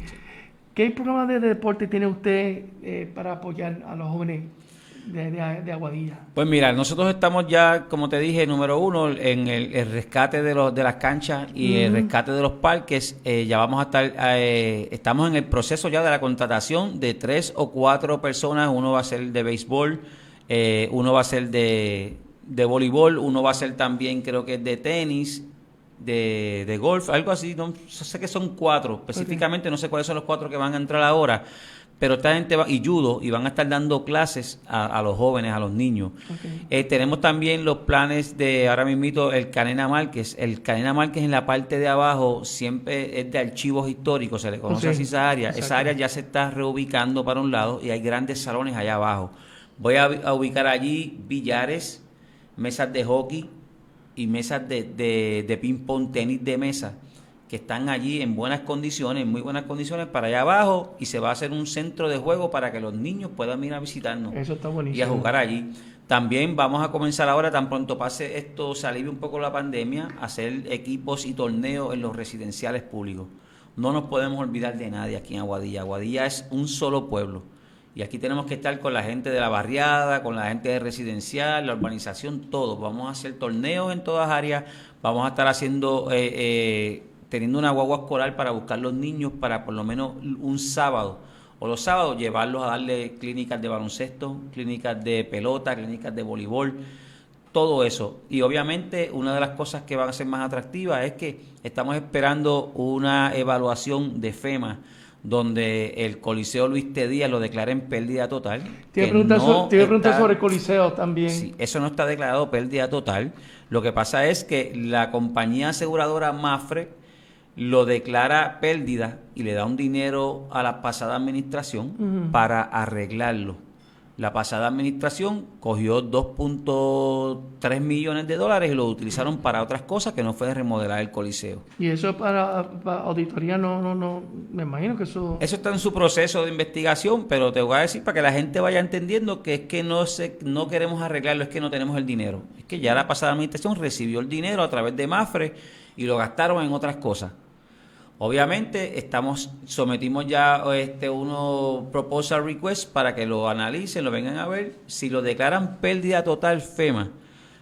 ¿qué programa de deporte tiene usted eh, para apoyar a los jóvenes de, Aguadilla? Pues mira, nosotros estamos ya, como te dije, número uno, en el, rescate de, los, de las canchas y el rescate de los parques. Eh, ya vamos a estar, eh, estamos en el proceso ya de la contratación de tres o cuatro personas. Uno va a ser de béisbol, eh, uno va a ser de, de voleibol, uno va a ser también, creo que de tenis. De, de golf, algo así, no sé que son cuatro, específicamente no sé cuáles son los cuatro que van a entrar ahora, pero esta gente va, y judo y van a estar dando clases a, los jóvenes, a los niños. Eh, tenemos también los planes de, ahora mismo, el Canena Márquez. El Canena Márquez en la parte de abajo siempre es de archivos históricos, se le conoce así esa área. Esa área ya se está reubicando para un lado y hay grandes salones allá abajo. Voy a, ubicar allí billares, mesas de hockey y mesas de, de, de ping-pong, tenis de mesa que están allí en buenas condiciones, en muy buenas condiciones para allá abajo y se va a hacer un centro de juego para que los niños puedan ir a visitarnos Eso está buenísimo. y a jugar allí. También vamos a comenzar ahora, tan pronto pase esto, se alivie un poco la pandemia, hacer equipos y torneos en los residenciales públicos. No nos podemos olvidar de nadie aquí en Aguadilla. Aguadilla es un solo pueblo. Y aquí tenemos que estar con la gente de la barriada, con la gente de residencial, la urbanización, todo. Vamos a hacer torneos en todas áreas, vamos a estar haciendo eh, eh, teniendo una guagua escolar para buscar los niños para por lo menos un sábado o los sábados llevarlos a darle clínicas de baloncesto, clínicas de pelota, clínicas de voleibol. todo eso. Y obviamente una de las cosas que van a ser más atractivas es que estamos esperando una evaluación de FEMA donde el Coliseo Luis T. Díaz lo declara en pérdida total. Te iba a preguntar, sobre, sobre el Coliseo también. Sí, eso no está declarado pérdida total. Lo que pasa es que la compañía aseguradora Mafre lo declara pérdida y le da un dinero a la pasada administración para arreglarlo. La pasada administración cogió 2.3 millones de dólares y lo utilizaron para otras cosas que no fue remodelar el coliseo. Y eso para, auditoría no, no, no, me imagino que eso... Eso está en su proceso de investigación, pero te voy a decir para que la gente vaya entendiendo que es que no, se, no queremos arreglarlo, es que no tenemos el dinero. Es que ya la pasada administración recibió el dinero a través de Mafre y lo gastaron en otras cosas. Obviamente estamos sometimos ya este uno proposal request para que lo analicen, lo vengan a ver. Si lo declaran pérdida total FEMA,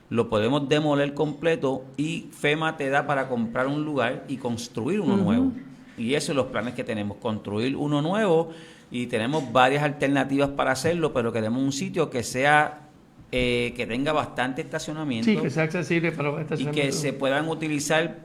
lo podemos demoler completo y FEMA te da para comprar un lugar y construir uno nuevo. Y esos son los planes que tenemos, construir uno nuevo y tenemos varias alternativas para hacerlo, pero queremos un sitio que sea eh, que tenga bastante estacionamiento. Sí, que sea accesible para Y que se puedan utilizar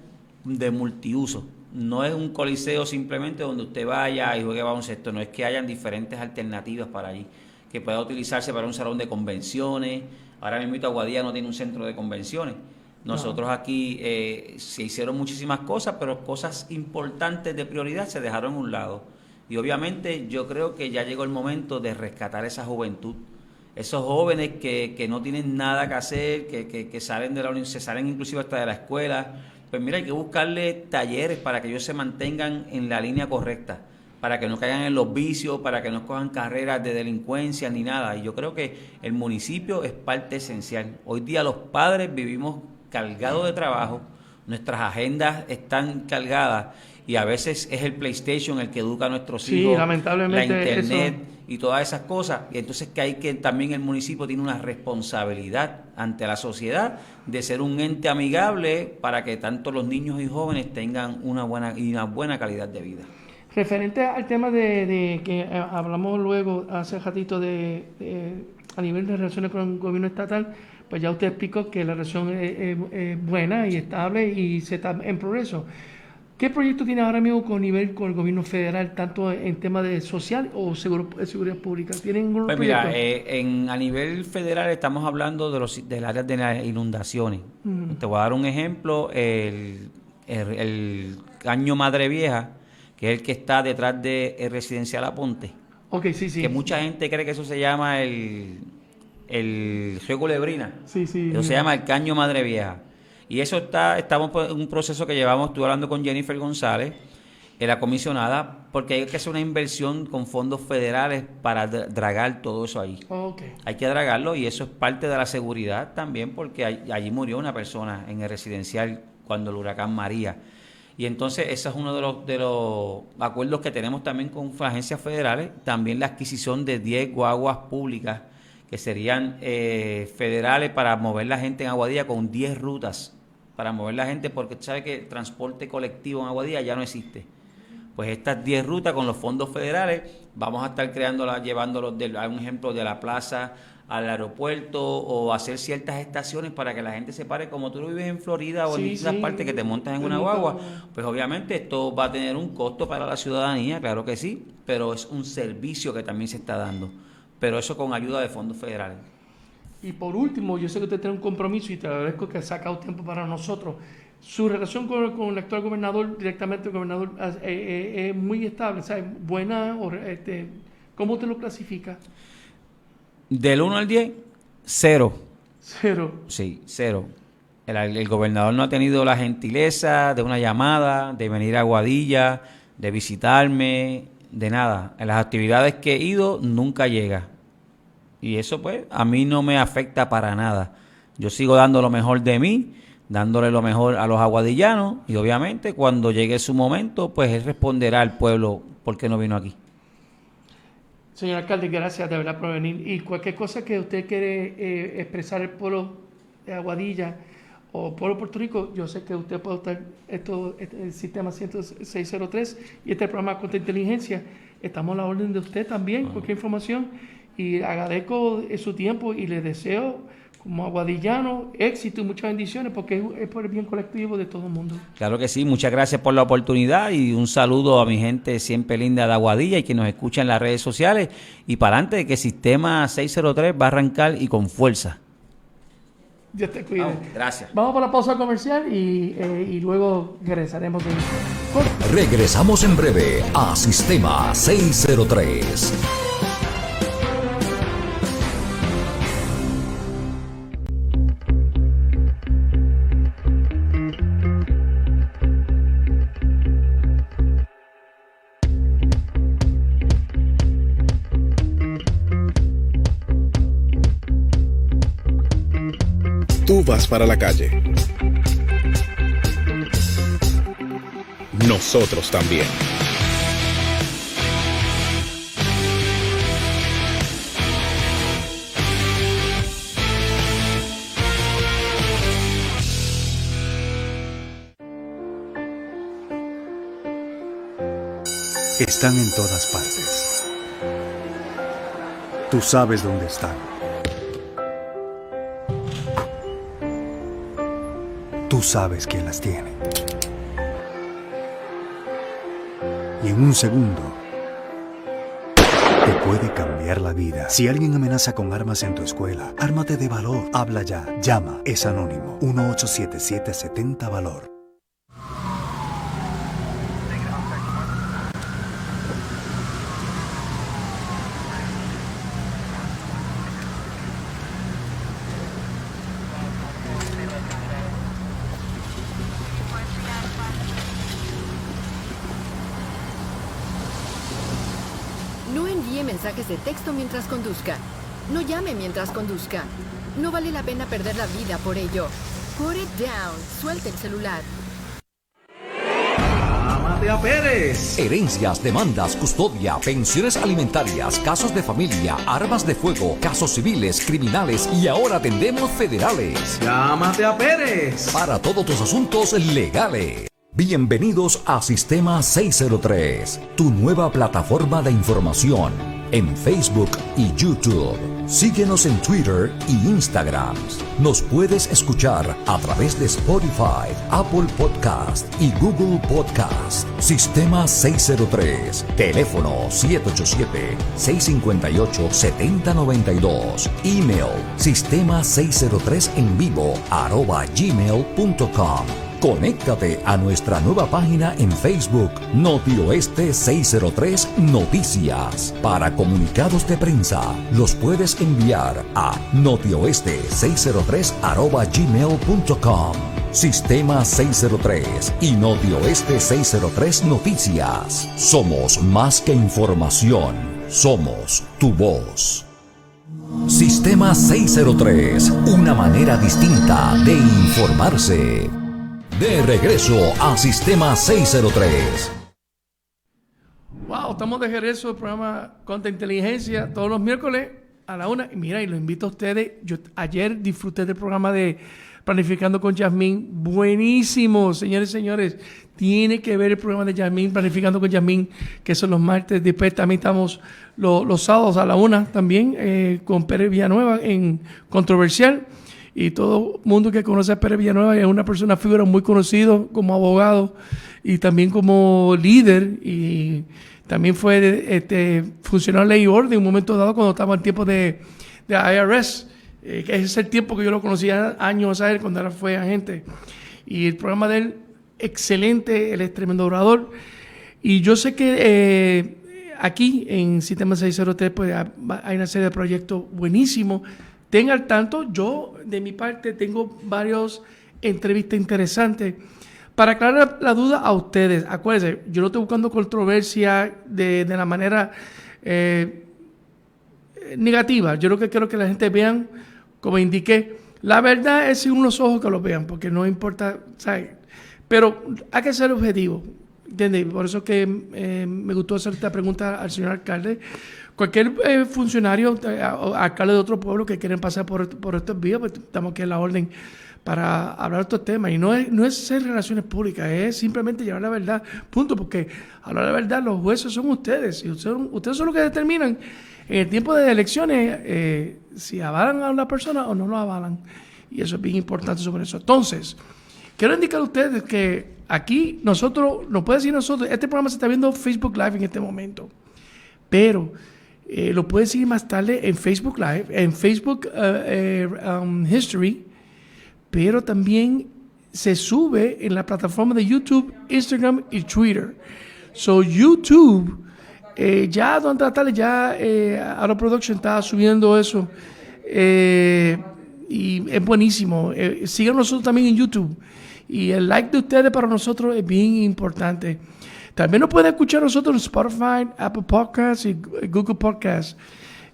de multiuso no es un coliseo simplemente donde usted vaya y juegue baloncesto, no es que hayan diferentes alternativas para allí, que pueda utilizarse para un salón de convenciones. Ahora mismo Aguadilla no tiene un centro de convenciones. Nosotros aquí eh, se hicieron muchísimas cosas, pero cosas importantes de prioridad se dejaron a un lado. Y obviamente yo creo que ya llegó el momento de rescatar esa juventud. Esos jóvenes que, que no tienen nada que hacer, que, que, que salen de la se salen inclusive hasta de la escuela, pues mira, hay que buscarle talleres para que ellos se mantengan en la línea correcta, para que no caigan en los vicios, para que no cojan carreras de delincuencia ni nada. Y yo creo que el municipio es parte esencial. Hoy día los padres vivimos cargados de trabajo, nuestras agendas están cargadas y a veces es el PlayStation el que educa a nuestros hijos, lamentablemente la internet y todas esas cosas. Y entonces que hay que también el municipio tiene una responsabilidad ante la sociedad de ser un ente amigable para que tanto los niños y jóvenes tengan una buena y una buena calidad de vida. Referente al tema de, que eh, hablamos luego hace ratito de, a nivel de relaciones con el gobierno estatal, pues ya usted explicó que la relación es buena y estable y se está en progreso. ¿Qué proyecto tiene ahora mismo con nivel con el gobierno federal, tanto en temas de social o seguridad pública? ¿Tienen pues mira, eh, en, a nivel federal estamos hablando de los del área de las inundaciones. Te voy a dar un ejemplo, el, el, Caño Madre Vieja, que es el que está detrás de el Residencial Aponte. Ok, sí, sí. Que mucha gente cree que eso se llama el, el Río Culebrina. Sí, sí. Eso se llama el Caño Madre Vieja. Y eso está, estamos en un proceso que llevamos, estuve hablando con Jennifer González, en la comisionada, porque hay que hacer una inversión con fondos federales para dragar todo eso ahí. Hay que dragarlo y eso es parte de la seguridad también, porque allí murió una persona en el residencial cuando el huracán María. Y entonces ese es uno de los, de los acuerdos que tenemos también con agencias federales, también la adquisición de 10 guaguas públicas que serían eh, federales para mover la gente en Aguadilla con 10 rutas para mover la gente, porque sabe que el transporte colectivo en Aguadilla ya no existe. Pues estas 10 rutas con los fondos federales, vamos a estar creándolas, llevándolos, de, a un ejemplo, de la plaza al aeropuerto o hacer ciertas estaciones para que la gente se pare como tú vives en Florida o en distintas partes que te montas en una guagua, pues obviamente esto va a tener un costo para la ciudadanía, claro que sí, pero es un servicio que también se está dando, pero eso con ayuda de fondos federales. Y por último, yo sé que usted tiene un compromiso y te agradezco que ha sacado tiempo para nosotros. Su relación con, el actual gobernador, directamente el gobernador, eh, eh, es muy estable, ¿sabe? Buena, este, ¿cómo te lo clasifica? Del 1 al 10, cero. Cero. Sí, cero. El, el, gobernador no ha tenido la gentileza de una llamada, de venir a Guadilla, de visitarme, de nada. En las actividades que he ido, nunca llega. Y eso pues a mí no me afecta para nada. Yo sigo dando lo mejor de mí, dándole lo mejor a los aguadillanos y obviamente cuando llegue su momento pues él responderá al pueblo por qué no vino aquí. Señor alcalde, gracias de verdad por venir. Y cualquier cosa que usted quiere eh, expresar el pueblo de Aguadilla o pueblo de Puerto Rico, yo sé que usted puede estar, esto, este, el sistema 10603 y este programa contra inteligencia, estamos a la orden de usted también, cualquier información y agradezco su tiempo y le deseo como aguadillano, éxito y muchas bendiciones porque es, por el bien colectivo de todo el mundo. Claro que sí, muchas gracias por la oportunidad y un saludo a mi gente siempre linda de Aguadilla y que nos escucha en las redes sociales y para adelante que Sistema 603 va a arrancar y con fuerza. Dios te cuide. gracias. Vamos para la pausa comercial y, eh, y luego regresaremos. Regresamos en breve a Sistema 603. Para la calle. Nosotros también. Están en todas partes. Tú sabes dónde están Sabes quién las tiene. Y en un segundo te puede cambiar la vida. Si alguien amenaza con armas en tu escuela, ármate de valor. Habla ya. Llama. Es anónimo. 1877 70 valor. de texto mientras conduzca. No llame mientras conduzca. No vale la pena perder la vida por ello. Put it down. Suelte el celular. Amatea Pérez. Herencias, demandas, custodia, pensiones alimentarias, casos de familia, armas de fuego, casos civiles, criminales y ahora atendemos federales. Llámate a Pérez. Para todos tus asuntos legales. Bienvenidos a Sistema 603, tu nueva plataforma de información en Facebook y YouTube. Síguenos en Twitter y Instagram. Nos puedes escuchar a través de Spotify, Apple Podcast y Google Podcast. Sistema 603. Teléfono 787-658-7092. Email sistema 603 en vivo arroba gmail.com. Conéctate a nuestra nueva página en Facebook, Notioeste 603 Noticias. Para comunicados de prensa, los puedes enviar a notioeste603 gmail.com. Sistema 603 y Notioeste 603 Noticias. Somos más que información, somos tu voz. Sistema 603, una manera distinta de informarse. De regreso a Sistema 603. Wow, estamos de regreso al programa Contra Inteligencia todos los miércoles a la una. Y mira, y lo invito a ustedes. Yo ayer disfruté del programa de Planificando con Yasmín. Buenísimo, señores y señores. Tiene que ver el programa de Yasmín, Planificando con Yasmín, que son los martes. Después también estamos los, sábados a la una también eh, con Pérez Villanueva en Controversial y todo mundo que conoce a Pérez Villanueva es una persona, figura muy conocido como abogado y también como líder y también fue este, funcionario de ley y orden en un momento dado cuando estaba en tiempo de, de IRS, eh, que es el tiempo que yo lo conocía años a él cuando él fue agente. Y el programa de él, excelente, él es tremendo orador. Y yo sé que eh, aquí en Sistema 603 pues, hay una serie de proyectos buenísimos Tenga al tanto, yo de mi parte tengo varios entrevistas interesantes. Para aclarar la duda a ustedes, acuérdense, yo no estoy buscando controversia de, la manera eh, negativa. Yo lo que quiero que la gente vean, como indiqué, la verdad es sin unos ojos que lo vean, porque no importa, ¿sabes? Pero hay que ser objetivo, ¿entiendes? Por eso que eh, me gustó hacer esta pregunta al señor alcalde, Cualquier eh, funcionario, eh, alcalde de otro pueblo que quieren pasar por, por estos vías, pues estamos aquí en la orden para hablar de estos temas. Y no es, no es ser relaciones públicas, es simplemente llevar la verdad, punto, porque hablar la verdad, los jueces son ustedes, y ustedes, ustedes son los que determinan en el tiempo de elecciones eh, si avalan a una persona o no lo avalan. Y eso es bien importante sobre eso. Entonces, quiero indicar a ustedes que aquí nosotros, nos puede decir nosotros, este programa se está viendo Facebook Live en este momento, pero eh, lo puedes seguir más tarde en Facebook Live, en Facebook eh, um, History, pero también se sube en la plataforma de YouTube, Instagram y Twitter. So YouTube, eh, ya donde Natalia, ya eh, Production está subiendo eso. Eh, y es buenísimo. Eh, sigan nosotros también en YouTube. Y el like de ustedes para nosotros es bien importante. También nos pueden escuchar nosotros en Spotify, Apple Podcasts y Google Podcasts.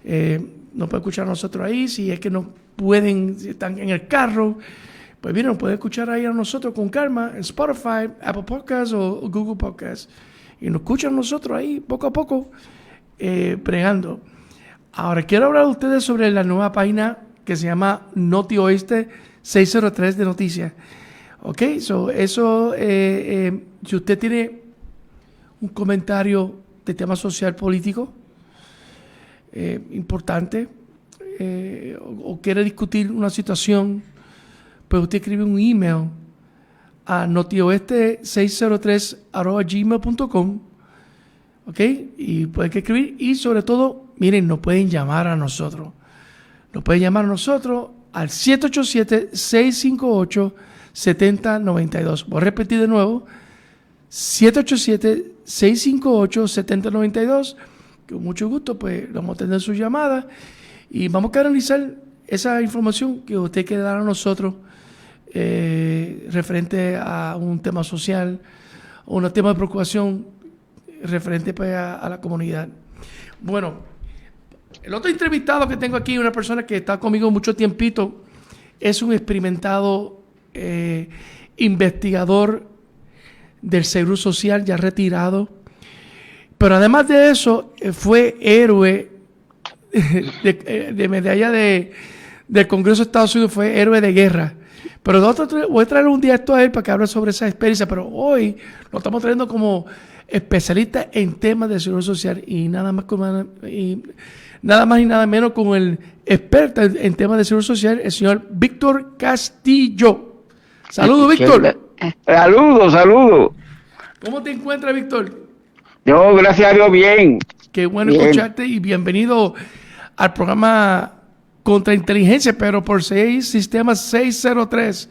Eh, nos pueden escuchar nosotros ahí. Si es que no pueden, si están en el carro, pues bien, nos pueden escuchar ahí a nosotros con calma en Spotify, Apple Podcasts o, o Google Podcasts. Y nos escuchan nosotros ahí poco a poco, eh, pregando. Ahora, quiero hablar a ustedes sobre la nueva página que se llama Noti Oeste 603 de noticias. Ok, so, eso, eh, eh, si usted tiene un comentario de tema social político eh, importante eh, o, quiere discutir una situación, pues usted escribe un email a notioeste603 ¿ok? Y puede que escribir y sobre todo, miren, nos pueden llamar a nosotros. Nos pueden llamar a nosotros al 787-658-7092. Voy a repetir de nuevo, 787-658-7092. Con mucho gusto, pues vamos a tener su llamada y vamos a canalizar esa información que usted quiere dar a nosotros eh, referente a un tema social o un tema de preocupación referente pues, a, a la comunidad. Bueno, el otro entrevistado que tengo aquí, una persona que está conmigo mucho tiempito, es un experimentado eh, investigador del Seguro Social ya retirado. Pero además de eso, eh, fue héroe [laughs] de, eh, de medalla de, del Congreso de Estados Unidos, fue héroe de guerra. Pero nosotros voy a traer un día esto a él para que hable sobre esa experiencia. Pero hoy lo estamos trayendo como especialista en temas de seguro social y nada más con, y nada más y nada menos con el experto en, en temas de seguro social, el señor Víctor Castillo. Saludos, Víctor. Saludos, saludos. ¿Cómo te encuentras, Víctor? Yo, gracias a Dios, bien. Qué bueno Bien. escucharte y bienvenido al programa Contrainteligencia, pero por seis sistemas 603,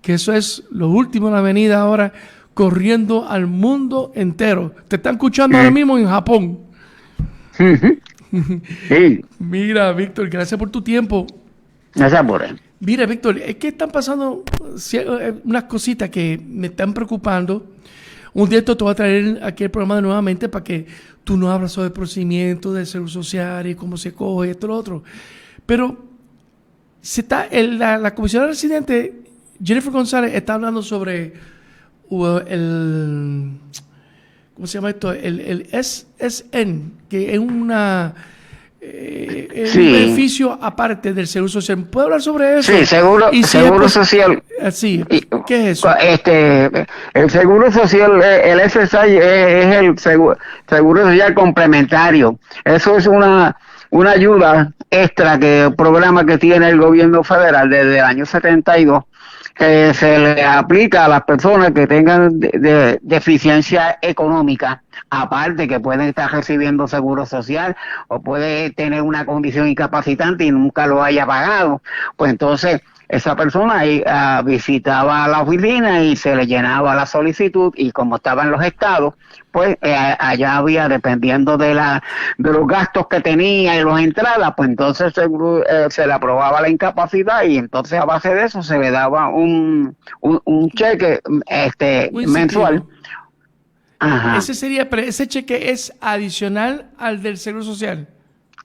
que eso es lo último en la avenida ahora, corriendo al mundo entero. Te están escuchando ahora mismo en Japón. [laughs] Sí, Mira, Víctor, gracias por tu tiempo. gracias por él. Mira, Víctor, es que están pasando eh, unas cositas que me están preocupando. Un día esto te voy a traer aquí el programa nuevamente para que tú nos hablas sobre el procedimiento de seguro social y cómo se coge esto lo otro. Pero se está, el- la, la comisionada residente, Jennifer González, está hablando sobre uh, el, ¿cómo se llama esto? El, el SSN, que es una eh, Sí. un beneficio aparte del seguro social. ¿Puedo hablar sobre eso? Sí, seguro, Y si seguro es social. Así, Y- ¿qué es eso? Este, el seguro social, eh, el SSI es, es el seguro, seguro social complementario. Eso es una, una ayuda extra que programa que tiene el gobierno federal desde el año 72 que se le aplica a las personas que tengan de- de- deficiencia económica, aparte que pueden estar recibiendo seguro social o puede tener una condición incapacitante y nunca lo haya pagado, pues entonces esa persona ah, visitaba la oficina y se le llenaba la solicitud y como estaba en los estados, pues eh, allá había, dependiendo de la de los gastos que tenía y las entradas, pues entonces seguro, eh, se le aprobaba la incapacidad y entonces a base de eso se le daba un, un, un cheque este mensual. Ajá. Ese sería, pero ese cheque es adicional al del seguro social.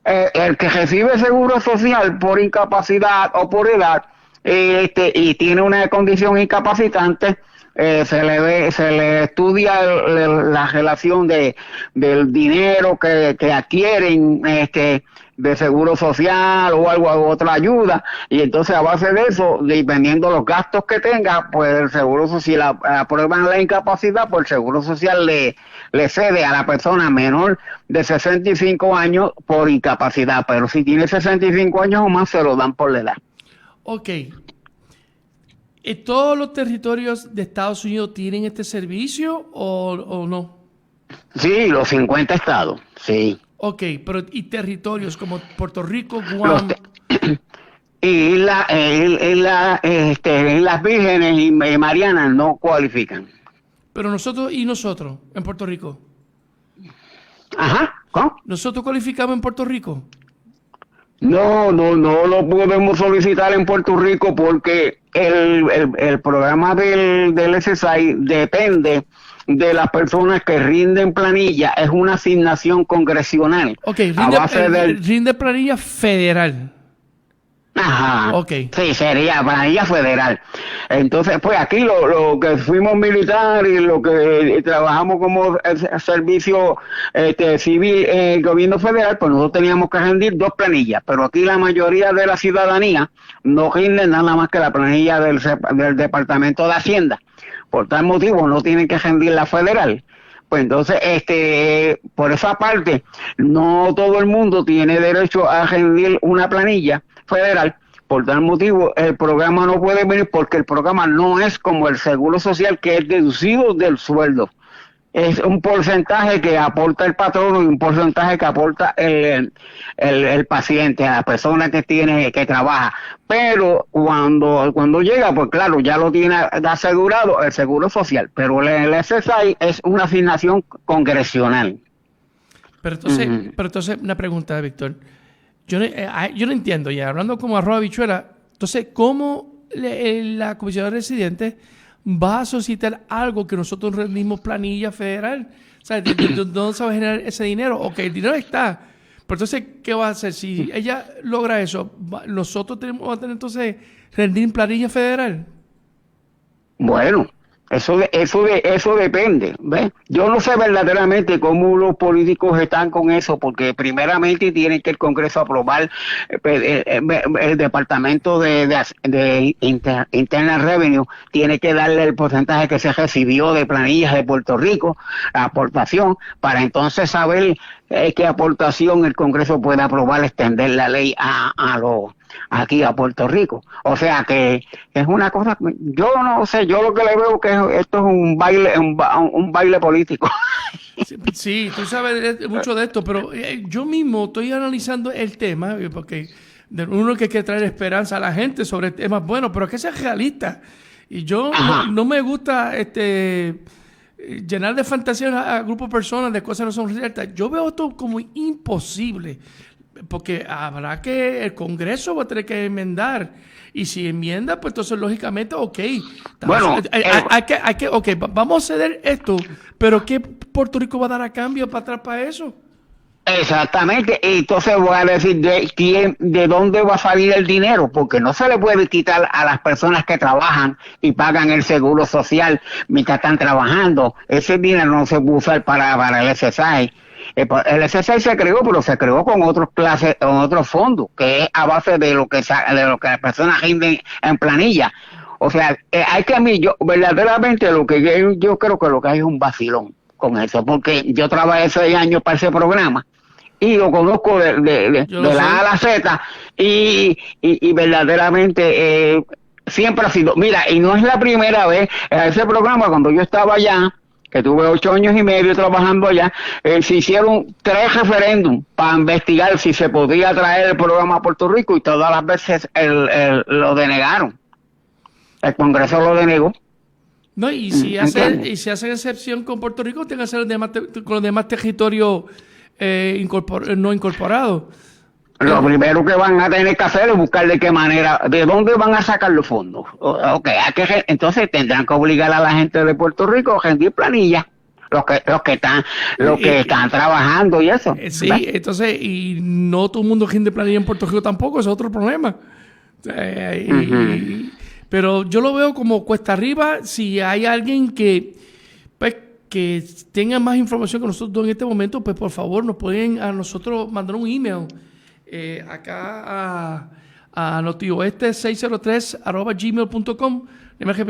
eh, el que recibe seguro social por incapacidad o por edad este, y tiene una condición incapacitante, eh, se le ve, se le estudia la relación de del dinero que, que adquieren este de seguro social o algo, otra ayuda, y entonces a base de eso, dependiendo los gastos que tenga, pues el seguro social, aprueban la incapacidad, pues el seguro social le, le cede a la persona menor de 65 años por incapacidad, pero si tiene 65 años o más, se lo dan por la edad. Ok. ¿Todos los territorios de Estados Unidos tienen este servicio o, o no? Sí, los 50 estados, sí. Ok, pero ¿y territorios como Puerto Rico, Guam? y la, la, este, las vírgenes y Marianas no cualifican. Pero nosotros y nosotros en Puerto Rico. Ajá, ¿cómo? ¿Nosotros cualificamos en Puerto Rico? No, no, no lo podemos solicitar en Puerto Rico porque el, el, programa del, del SSI depende de las personas que rinden planilla es una asignación congresional. Ok, rinde, planilla federal. Ajá. Ok. Sí, sería planilla federal. Entonces, pues aquí lo, lo que fuimos militar y lo que trabajamos como servicio este, civil en el gobierno federal, pues nosotros teníamos que rendir dos planillas, pero aquí la mayoría de la ciudadanía no rinde nada más que la planilla del, del Departamento de Hacienda por tal motivo no tienen que rendir la federal. Pues entonces, este, por esa parte, no todo el mundo tiene derecho a rendir una planilla federal. Por tal motivo, el programa no puede venir porque el programa no es como el seguro social que es deducido del sueldo es un porcentaje que aporta el patrono y un porcentaje que aporta el, el, paciente, a la persona que tiene, que trabaja. Pero cuando, cuando llega, pues claro, ya lo tiene asegurado el seguro social, pero el, SSI es una asignación congresional. Pero entonces, pero entonces una pregunta, Víctor. Yo no, eh, yo no entiendo, ya hablando como arroba bichuela, entonces, ¿cómo la comisión de residentes va a solicitar algo que nosotros rendimos planilla federal. O sea, ¿de, dónde se va a generar ese dinero? Ok, el dinero está. Pero entonces, ¿qué va a hacer? Si ella logra eso, ¿nosotros tenemos, vamos a tener entonces rendir planilla federal? Bueno, eso, eso, eso depende. ¿ves? Yo no sé verdaderamente cómo los políticos están con eso, porque primeramente tienen que el Congreso aprobar eh, pues, eh, eh, el, Departamento de, de, Internal Revenue, tiene que darle el porcentaje que se recibió de planillas de Puerto Rico, la aportación, para entonces saber qué aportación el Congreso puede aprobar, extender la ley a, a los aquí a Puerto Rico. O sea que es una cosa, yo no sé, yo lo que le veo que esto es un baile, un, baile político. [laughs] Sí, tú sabes mucho de esto, pero eh, yo mismo estoy analizando el tema, eh, porque uno que quiere traer esperanza a la gente sobre temas buenos, pero que sea realista. Y yo no, me gusta este llenar de fantasías a, a grupos de personas de cosas que no son realistas. Yo veo esto como imposible porque habrá que, el Congreso va a tener que enmendar. Y si enmienda, pues entonces lógicamente, ok. Bueno, hay, eh, que, hay que, ok, vamos a ceder esto, pero ¿qué Puerto Rico va a dar a cambio para atrás para eso? Exactamente, y entonces voy a decir de quién, de dónde va a salir el dinero, porque no se le puede quitar a las personas que trabajan y pagan el seguro social mientras están trabajando. Ese dinero no se puede usar para, para el SSI el SSI se creó, pero se creó con otros clases, con otros fondos, que es a base de lo que de lo que las personas rinden en planilla. O sea, eh, hay que a mí, yo verdaderamente lo que yo, creo que lo que hay es un vacilón con eso, porque yo trabajé seis años para ese programa y lo conozco de, de, la A a la Z y, y, verdaderamente eh, siempre ha sido, mira, y no es la primera vez, ese programa cuando yo estaba allá, que tuve ocho años y medio trabajando allá, eh, se hicieron tres referéndums para investigar si se podía traer el programa a Puerto Rico y todas las veces lo denegaron. El Congreso lo denegó. No, y si, mm, hace, y si hacen excepción con Puerto Rico, tienen que hacer con los demás territorios eh, no incorporados. Lo primero que van a tener que hacer es buscar de qué manera, de dónde van a sacar los fondos. Okay, que, entonces tendrán que obligar a la gente de Puerto Rico a rendir planillas los que los que están los que están trabajando y eso. Eh, sí, entonces y no todo el mundo rinde planilla en Puerto Rico tampoco, es otro problema. Eh, pero yo lo veo como cuesta arriba si hay alguien que pues, que tenga más información que nosotros en este momento, pues por favor nos pueden a nosotros mandar un email eh, acá a, a notioeste 603 arroba gmail.com.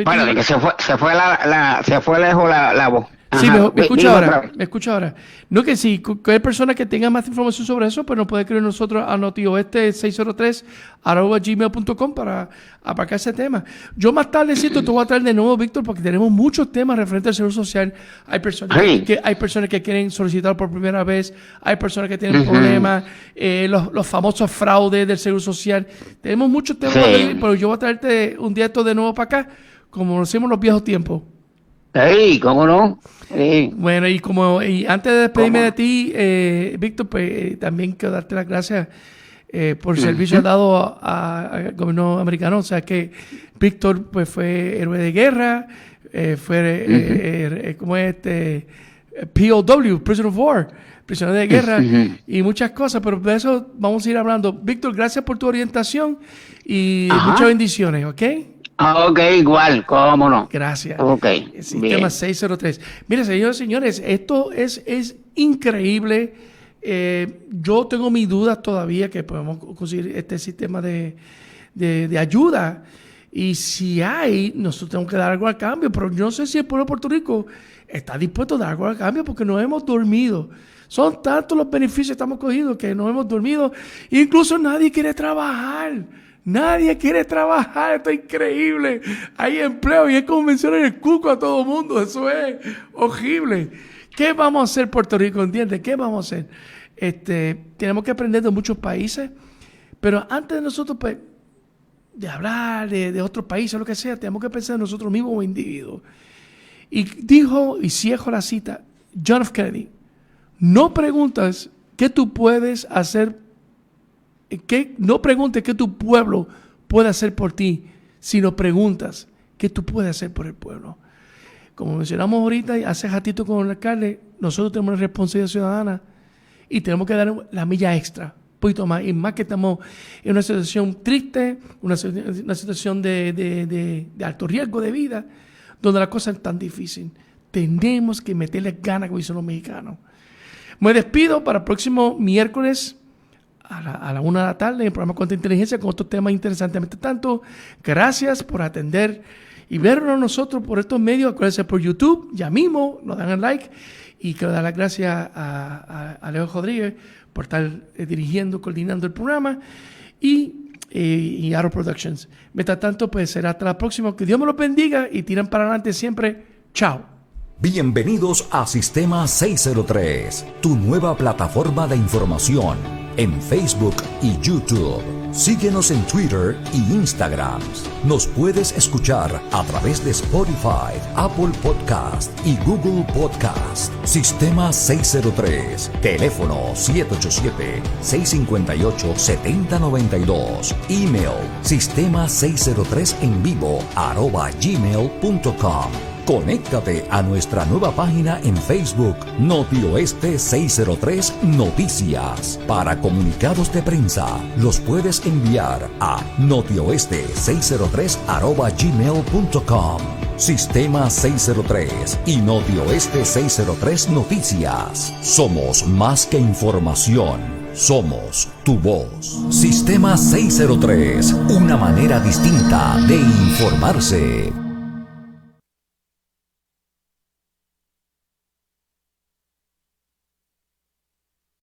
Bueno, que se fue, se fue, la, la, se fue lejos la, la voz. Sí, me, escucha ahora. Me escucha ahora. No que sí, cu- cualquier persona que tenga más información sobre eso, pues nos puede escribir nosotros a notioeste 603 arroba gmail.com para apacar ese tema. Yo más tarde siento te voy a traer de nuevo, Víctor, porque tenemos muchos temas referentes al seguro social. Hay personas, Sí. que, hay personas que quieren solicitar por primera vez, hay personas que tienen problemas, eh, los, los famosos fraudes del seguro social. Tenemos muchos temas, Sí. pero yo voy a traerte un día esto de nuevo para acá, como lo hacemos los viejos tiempos. Sí, ¿cómo no? Sí. Bueno, y como y antes de despedirme ¿Cómo? de ti, eh, Víctor, pues eh, también quiero darte las gracias eh, por el servicio dado al gobierno americano. O sea que Víctor pues fue héroe de guerra, eh, fue, eh, eh, eh, ¿cómo es este? POW, Prisoner of War, prisionero de guerra y muchas cosas, pero de eso vamos a ir hablando. Víctor, gracias por tu orientación y Ajá. muchas bendiciones, ¿ok? Ah, Ok, igual, ¿cómo no? Gracias. Ok, El sistema bien. 603. Mire, señores y señores, esto es, es increíble. Eh, yo tengo mis dudas todavía que podemos conseguir este sistema de, de- de ayuda. Y si hay, nosotros tenemos que dar algo al cambio. Pero yo no sé si el pueblo de Puerto Rico está dispuesto a dar algo al cambio porque no hemos dormido. Son tantos los beneficios que estamos cogidos que no hemos dormido. Incluso nadie quiere trabajar. Nadie quiere trabajar, esto es increíble. Hay empleo y es como mencionar el cuco a todo mundo. Eso es horrible. ¿Qué vamos a hacer Puerto Rico? ¿Entiendes? ¿Qué vamos a hacer? Este, tenemos que aprender de muchos países, pero antes de nosotros, pues, de hablar de, de otros países, lo que sea, tenemos que pensar en nosotros mismos como individuos. Y dijo, y cierro la cita, John F. Kennedy, no preguntas qué tú puedes hacer no preguntes qué tu pueblo puede hacer por ti, sino preguntas qué tú puedes hacer por el pueblo. Como mencionamos ahorita, hace ratito con el alcalde, nosotros tenemos una responsabilidad ciudadana y tenemos que dar la milla extra, un poquito más, y más que estamos en una situación triste, una, situ- una situación de, alto riesgo de vida, donde la cosa es tan difícil. Tenemos que meterle ganas, como dicen los mexicanos. Me despido para el próximo miércoles a la, una de la tarde en el programa Contra Inteligencia con otros temas interesantemente tanto. Gracias por atender y vernos nosotros por estos medios. Acuérdense por YouTube, ya mismo, nos dan el like. Y quiero dar las gracias a, a, a Leo Rodríguez por estar eh, dirigiendo, coordinando el programa. Y, eh, y Arrow Productions. Mientras tanto, pues será hasta la próxima. Que Dios me los bendiga y tiran para adelante siempre. Chao. Bienvenidos a Sistema 603, tu nueva plataforma de información en Facebook y YouTube. Síguenos en Twitter y Instagram. Nos puedes escuchar a través de Spotify, Apple Podcast y Google Podcast. Sistema 603, teléfono 787-658-7092. Email sistema 603 en vivo arroba gmail.com. Conéctate a nuestra nueva página en Facebook, Noti Oeste 603 Noticias. Para comunicados de prensa, los puedes enviar a notioeste 603 arroba gmail.com. Sistema 603 y Noti Oeste 603 Noticias. Somos más que información. Somos tu voz. Sistema 603, una manera distinta de informarse.